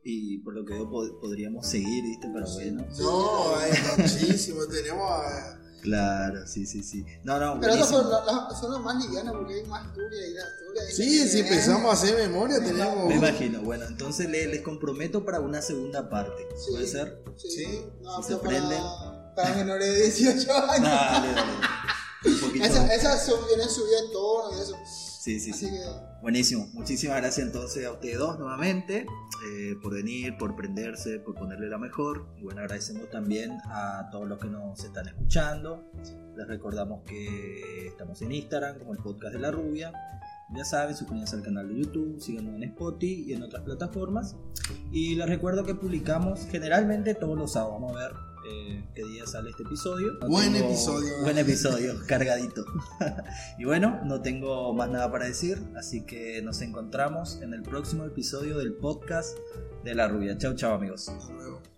Y por lo que veo pod- podríamos seguir, ¿viste? Pero bueno. No, hay muchísimo. Tenemos a. Claro, sí, sí, sí. No, no, Pero esas son, las- son las más livianas porque hay más historia y la historia. y Sí, si empezamos a hacer memoria, tenemos. Me imagino. Bueno, entonces le- les comprometo para una segunda parte. Sí. ¿Puede ser? Sí. Sí. No, Si se pero para, prenden. para menores de 18 años. Dale, dale. Un poquito. Esas esas son, vienen subidas de tono y eso. Sí, sí, Así sí. que. Buenísimo. Muchísimas gracias entonces a ustedes dos nuevamente eh, por venir, por prenderse, por ponerle la mejor. Y bueno, agradecemos también a todos los que nos están escuchando. Les recordamos que estamos en Instagram como el podcast de la rubia. Ya saben, suscríbanse al canal de YouTube, síganos en Spotify y en otras plataformas. Y les recuerdo que publicamos generalmente todos los sábados. Vamos a ver eh, qué día sale este episodio. No Buen episodio. Buen episodio, cargadito. y bueno, no tengo más nada para decir, así que nos encontramos en el próximo episodio del podcast de la rubia. Chau, chau amigos. Hasta luego.